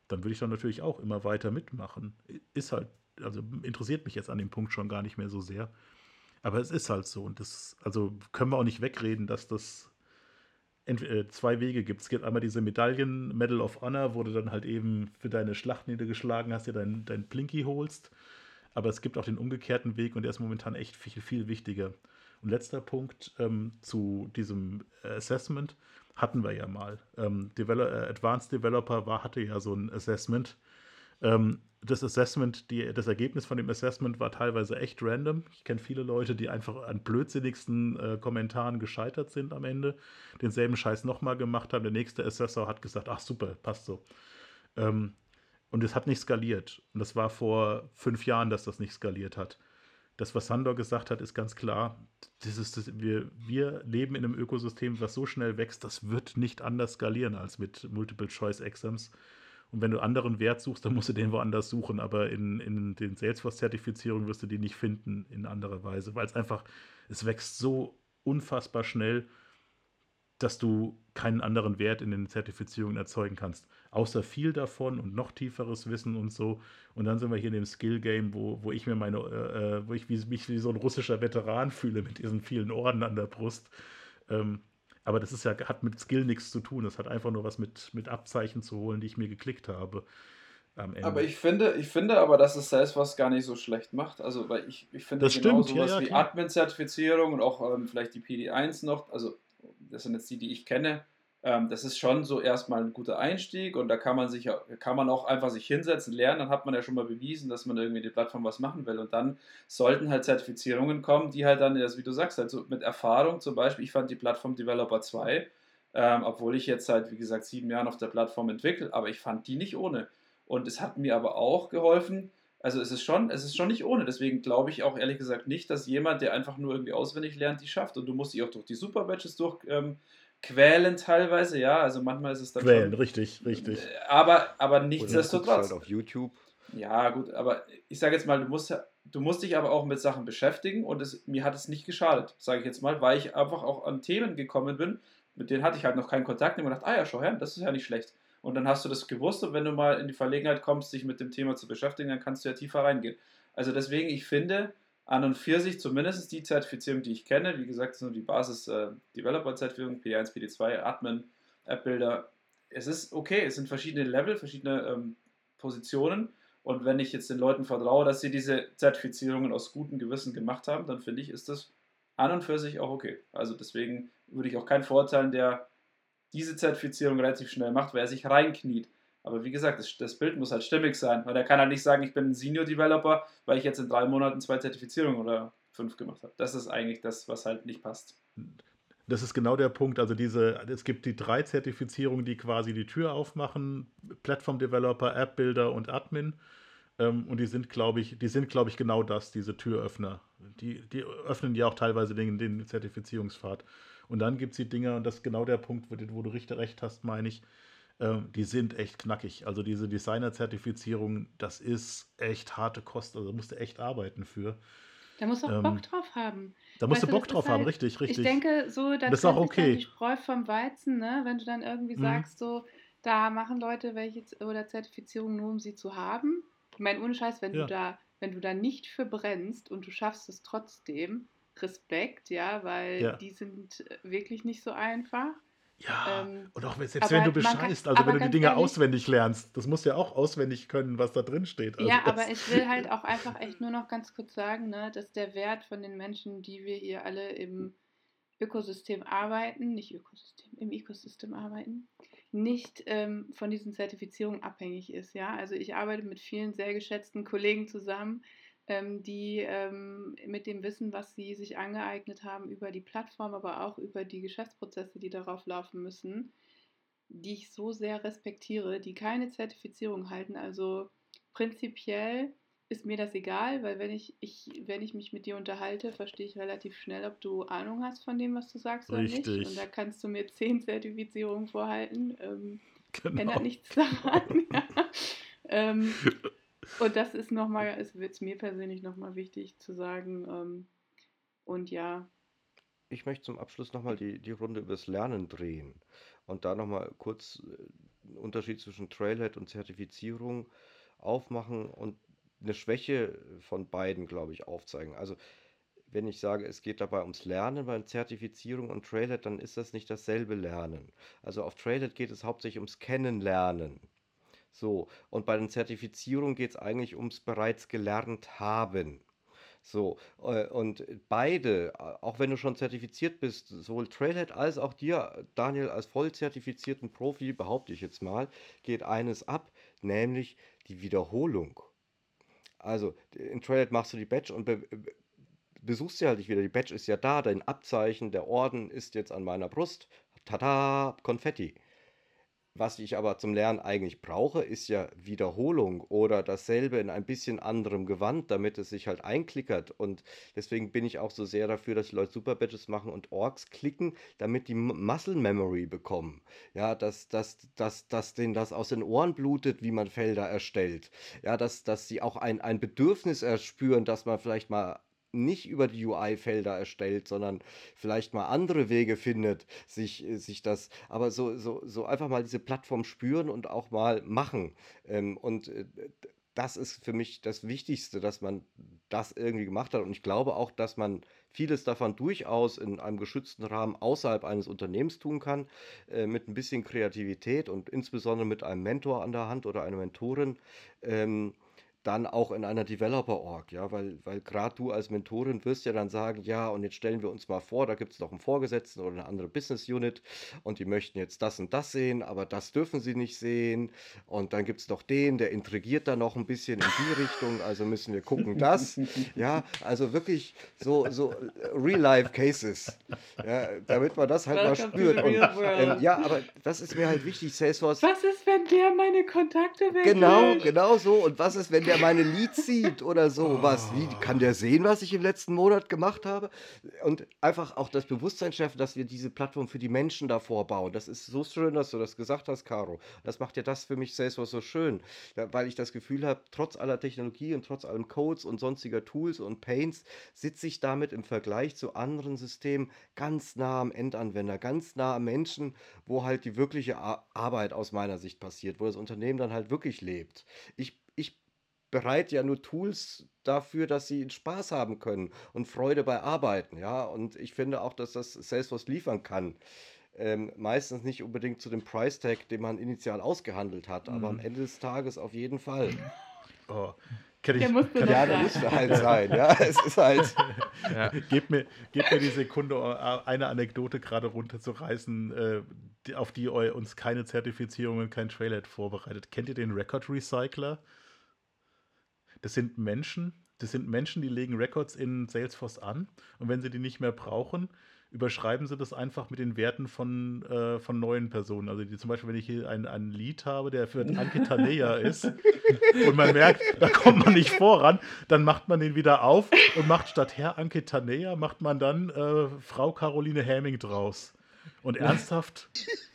dann würde ich dann natürlich auch immer weiter mitmachen. Ist halt also interessiert mich jetzt an dem Punkt schon gar nicht mehr so sehr. Aber es ist halt so. Und das, also können wir auch nicht wegreden, dass das äh, zwei Wege gibt. Es gibt einmal diese Medaillen, Medal of Honor, wo du dann halt eben für deine Schlachten, die du geschlagen hast, dir dein, dein Plinky holst. Aber es gibt auch den umgekehrten Weg und der ist momentan echt viel, viel wichtiger. Und letzter Punkt ähm, zu diesem Assessment hatten wir ja mal. Ähm, Develop äh, Advanced Developer war, hatte ja so ein Assessment. Ähm, das Assessment, die, das Ergebnis von dem Assessment war teilweise echt random. Ich kenne viele Leute, die einfach an blödsinnigsten äh, Kommentaren gescheitert sind am Ende, denselben Scheiß nochmal gemacht haben. Der nächste Assessor hat gesagt, ach super, passt so. Ähm, und es hat nicht skaliert. Und das war vor fünf Jahren, dass das nicht skaliert hat. Das, was Sandor gesagt hat, ist ganz klar. Das ist das, wir, wir leben in einem Ökosystem, was so schnell wächst, das wird nicht anders skalieren als mit Multiple-Choice-Exams. Und wenn du anderen Wert suchst, dann musst du den woanders suchen. Aber in, in den Salesforce-Zertifizierungen wirst du die nicht finden in anderer Weise, weil es einfach, es wächst so unfassbar schnell, dass du keinen anderen Wert in den Zertifizierungen erzeugen kannst. Außer viel davon und noch tieferes Wissen und so. Und dann sind wir hier in dem Skill-Game, wo, wo ich mir meine, äh, äh wo ich mich wie so ein russischer Veteran fühle mit diesen vielen Orden an der Brust. Ähm, aber das ist ja, hat mit Skill nichts zu tun. Das hat einfach nur was mit, mit Abzeichen zu holen, die ich mir geklickt habe. Aber ich finde, ich finde aber, dass es Salesforce gar nicht so schlecht macht. Also, weil ich, ich finde das genau stimmt, sowas ja, ja, wie Admin-Zertifizierung und auch ähm, vielleicht die PD1 noch, also das sind jetzt die, die ich kenne, ähm, das ist schon so erstmal ein guter Einstieg und da kann man sich kann man auch einfach sich hinsetzen, lernen, dann hat man ja schon mal bewiesen, dass man irgendwie die Plattform was machen will und dann sollten halt Zertifizierungen kommen, die halt dann, wie du sagst, halt so mit Erfahrung zum Beispiel, ich fand die Plattform Developer 2, ähm, obwohl ich jetzt seit, wie gesagt, sieben Jahren auf der Plattform entwickle, aber ich fand die nicht ohne. Und es hat mir aber auch geholfen, also es ist schon, es ist schon nicht ohne. Deswegen glaube ich auch ehrlich gesagt nicht, dass jemand, der einfach nur irgendwie auswendig lernt, die schafft. Und du musst dich auch durch die Super Badges durch, ähm, quälen teilweise, ja. Also manchmal ist es dann. Quälen, schon, richtig, richtig. Aber, aber nichtsdestotrotz. Halt auf YouTube. Ja, gut, aber ich sage jetzt mal, du musst du musst dich aber auch mit Sachen beschäftigen und es, mir hat es nicht geschadet, sage ich jetzt mal, weil ich einfach auch an Themen gekommen bin, mit denen hatte ich halt noch keinen Kontakt und gedacht, ah ja, schau her, das ist ja nicht schlecht. Und dann hast du das gewusst und wenn du mal in die Verlegenheit kommst, dich mit dem Thema zu beschäftigen, dann kannst du ja tiefer reingehen. Also deswegen, ich finde, an und für sich zumindest die Zertifizierung, die ich kenne, wie gesagt, sind die Basis äh, Developer-Zertifizierung, PD1, PD2, Admin, App-Builder. Es ist okay, es sind verschiedene Level, verschiedene ähm, Positionen. Und wenn ich jetzt den Leuten vertraue, dass sie diese Zertifizierungen aus gutem Gewissen gemacht haben, dann finde ich, ist das an und für sich auch okay. Also deswegen würde ich auch keinen verurteilen, der diese Zertifizierung relativ schnell macht, weil er sich reinkniet. Aber wie gesagt, das, das, Bild muss halt stimmig sein. Weil er kann halt nicht sagen, ich bin ein Senior-Developer, weil ich jetzt in drei Monaten zwei Zertifizierungen oder fünf gemacht habe. Das ist eigentlich das, was halt nicht passt. Das ist genau der Punkt. Also diese, es gibt die drei Zertifizierungen, die quasi die Tür aufmachen: Platform Developer, App Builder und Admin. Ähm, und die sind, glaube ich, die sind, glaube ich, genau das, diese Türöffner. Die, die öffnen ja auch teilweise den, den Zertifizierungspfad. Und dann gibt es die Dinger, und das ist genau der Punkt, wo, wo du richtig recht hast, meine ich, ähm, die sind echt knackig. Also diese Designer-Zertifizierung, das ist echt harte Kost. Also da musst du echt arbeiten für. Da musst du auch ähm, Bock drauf haben. Da musst weißt du Bock drauf haben, halt, richtig, richtig. Ich denke, so, da das ist auch okay. die Spreu vom Weizen, ne? wenn du dann irgendwie mhm. sagst, so, da machen Leute welche oder Zertifizierung nur, um sie zu haben. Ich meine, ohne Scheiß, wenn ja. du da, wenn du da nicht für brennst und du schaffst es trotzdem, Respekt, ja, weil ja. die sind wirklich nicht so einfach. Ja, ähm, und auch selbst wenn du bescheißt, kann, also wenn du die Dinge ehrlich, auswendig lernst, das musst du ja auch auswendig können, was da drin steht. Also ja, aber ich will halt auch einfach echt nur noch ganz kurz sagen, ne, dass der Wert von den Menschen, die wir hier alle im Ökosystem arbeiten, nicht Ökosystem, im Ökosystem arbeiten, nicht ähm, von diesen Zertifizierungen abhängig ist. Ja, also ich arbeite mit vielen sehr geschätzten Kollegen zusammen, ähm, die ähm, mit dem Wissen, was sie sich angeeignet haben über die Plattform, aber auch über die Geschäftsprozesse, die darauf laufen müssen, die ich so sehr respektiere, die keine Zertifizierung halten. Also prinzipiell ist mir das egal, weil wenn ich, ich, wenn ich mich mit dir unterhalte, verstehe ich relativ schnell, ob du Ahnung hast von dem, was du sagst Richtig. oder nicht. Und da kannst du mir zehn Zertifizierungen vorhalten. Ähm, genau. Ändert nichts daran. ja. ähm, und das ist nochmal, es wird mir persönlich nochmal wichtig zu sagen. Ähm, und ja. Ich möchte zum Abschluss nochmal die, die Runde übers Lernen drehen und da nochmal kurz einen äh, Unterschied zwischen Trailhead und Zertifizierung aufmachen und eine Schwäche von beiden, glaube ich, aufzeigen. Also wenn ich sage, es geht dabei ums Lernen bei Zertifizierung und Trailhead, dann ist das nicht dasselbe Lernen. Also auf Trailhead geht es hauptsächlich ums Kennenlernen. So, und bei den Zertifizierungen geht es eigentlich ums bereits gelernt haben. So, äh, und beide, auch wenn du schon zertifiziert bist, sowohl Trailhead als auch dir, Daniel, als voll zertifizierten Profi, behaupte ich jetzt mal, geht eines ab, nämlich die Wiederholung. Also, in Trailhead machst du die Badge und be besuchst sie halt nicht wieder. Die Badge ist ja da, dein Abzeichen, der Orden ist jetzt an meiner Brust. Tada, Konfetti. Was ich aber zum Lernen eigentlich brauche, ist ja Wiederholung oder dasselbe in ein bisschen anderem Gewand, damit es sich halt einklickert. Und deswegen bin ich auch so sehr dafür, dass Leute Super Badges machen und Orks klicken, damit die Muscle Memory bekommen. Ja, dass, dass, dass, dass denen das aus den Ohren blutet, wie man Felder erstellt. Ja, dass, dass sie auch ein, ein Bedürfnis erspüren, dass man vielleicht mal nicht über die UI-Felder erstellt, sondern vielleicht mal andere Wege findet, sich, äh, sich das, aber so, so, so einfach mal diese Plattform spüren und auch mal machen. Ähm, und äh, das ist für mich das Wichtigste, dass man das irgendwie gemacht hat. Und ich glaube auch, dass man vieles davon durchaus in einem geschützten Rahmen außerhalb eines Unternehmens tun kann, äh, mit ein bisschen Kreativität und insbesondere mit einem Mentor an der Hand oder einer Mentorin. Ähm, dann auch in einer Developer-Org, ja, weil, weil gerade du als Mentorin wirst ja dann sagen, ja, und jetzt stellen wir uns mal vor, da gibt es noch einen Vorgesetzten oder eine andere Business Unit und die möchten jetzt das und das sehen, aber das dürfen sie nicht sehen. Und dann gibt es noch den, der intrigiert da noch ein bisschen in die Richtung, also müssen wir gucken, das. Ja, also wirklich so, so Real-Life-Cases, ja, damit man das halt mal spürt. Und, ähm, ja, aber das ist mir halt wichtig, Salesforce. Was ist, wenn der meine Kontakte weggeht? Genau, genau so. Und was ist, wenn der der meine Leads sieht oder so, was, wie kann der sehen, was ich im letzten Monat gemacht habe? Und einfach auch das Bewusstsein schärfen, dass wir diese Plattform für die Menschen davor bauen. Das ist so schön, dass du das gesagt hast, Caro. Das macht ja das für mich Salesforce so schön, weil ich das Gefühl habe, trotz aller Technologie und trotz allem Codes und sonstiger Tools und Paints sitze ich damit im Vergleich zu anderen Systemen ganz nah am Endanwender, ganz nah am Menschen, wo halt die wirkliche Arbeit aus meiner Sicht passiert, wo das Unternehmen dann halt wirklich lebt. Ich, ich bereite ja nur Tools dafür, dass sie Spaß haben können und Freude bei Arbeiten, ja. Und ich finde auch, dass das Salesforce liefern kann. Ähm, meistens nicht unbedingt zu dem Price Tag, den man initial ausgehandelt hat, aber am mhm. Ende des Tages auf jeden Fall. Oh, kann ich, Der musste kann, ja, der müsste halt sein. Ja, es ist halt. Ja. Gebt, mir, gebt mir die Sekunde, äh, eine Anekdote gerade runterzureißen, äh, auf die uns keine Zertifizierung und kein Trailer vorbereitet. Kennt ihr den Record Recycler? Das sind Menschen, das sind Menschen, die legen Records in Salesforce an und wenn sie die nicht mehr brauchen, überschreiben sie das einfach mit den Werten von, äh, von neuen Personen. Also die, zum Beispiel, wenn ich hier ein, ein Lied habe, der für Ankitanea ist und man merkt, da kommt man nicht voran, dann macht man den wieder auf und macht statt Herr Ankitanea, macht man dann äh, Frau Caroline Häming draus. Und ernsthaft?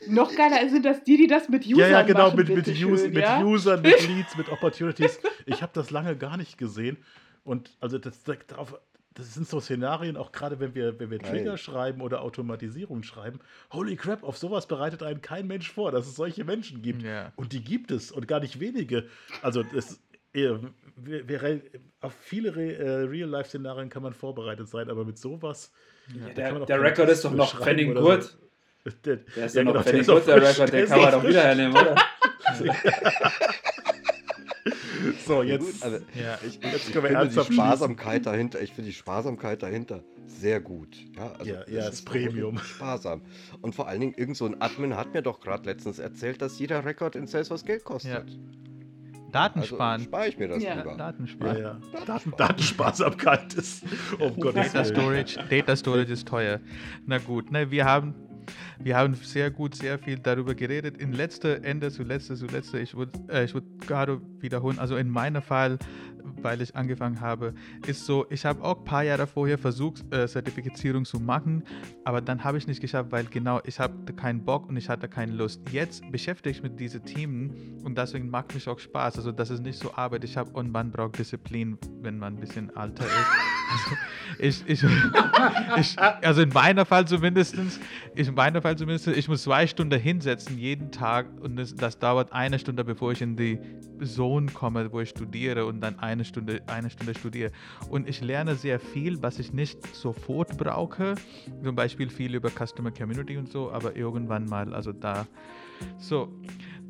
Noch geiler sind das die, die das mit Usern Ja, ja, genau, machen, mit, mit, Use, schön, mit ja? Usern, mit Leads, mit Opportunities. Ich habe das lange gar nicht gesehen. Und also das, darauf das sind so Szenarien, auch gerade wenn wir, wenn wir Trigger Nein. schreiben oder Automatisierung schreiben. Holy crap, auf sowas bereitet einen kein Mensch vor, dass es solche Menschen gibt. Ja. Und die gibt es und gar nicht wenige. Also das, wir, wir, auf viele äh, Real-Life-Szenarien kann man vorbereitet sein, aber mit sowas. Ja, der, der Rekord ist doch noch Fanning Good. So. Der, der, ist ja, doch genau, noch Fanning Good, der Rekord, den kann man doch wieder hernehmen, oder? So, jetzt, also, ja, ich, jetzt können wir ernsthaft die Sparsamkeit dahinter. Ich finde die Sparsamkeit dahinter sehr gut. Ja, also ja, ja ist Premium. Sparsam. Und vor allen Dingen, irgend so ein Admin hat mir doch gerade letztens erzählt, dass jeder Rekord in Salesforce Geld kostet. Ja. Datensparen. Also spare ich mir das ja. lieber. Datensparen. Ja, ja. Daten, Datensparsamkeit ist. Oh Gott, Data Storage, Data Storage ist teuer. Na gut, ne, wir haben wir haben sehr gut, sehr viel darüber geredet. In letzter Ende, zuletzt, zuletzt, ich würde äh, ich würd gerade wiederholen, also in meinem Fall weil ich angefangen habe, ist so, ich habe auch ein paar Jahre vorher versucht, äh, Zertifizierung zu machen, aber dann habe ich nicht geschafft, weil genau, ich hatte keinen Bock und ich hatte keine Lust. Jetzt beschäftige ich mich mit diesen Themen und deswegen macht mich auch Spaß. Also das ist nicht so Arbeit, ich habe und man braucht Disziplin, wenn man ein bisschen alter ist. Also, ich, ich, ich, also in meiner Fall zumindest, in meiner Fall zumindest, ich muss zwei Stunden hinsetzen jeden Tag und das, das dauert eine Stunde, bevor ich in die Zone komme, wo ich studiere und dann eine Stunde, eine Stunde studiere. Und ich lerne sehr viel, was ich nicht sofort brauche. Zum Beispiel viel über Customer Community und so, aber irgendwann mal, also da. So,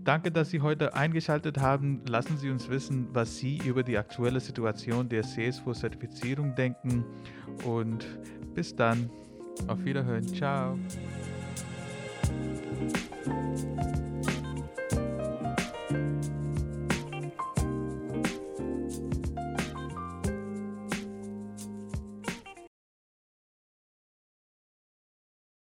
danke, dass Sie heute eingeschaltet haben. Lassen Sie uns wissen, was Sie über die aktuelle Situation der Salesforce-Zertifizierung denken. Und bis dann. Auf Wiederhören. Ciao.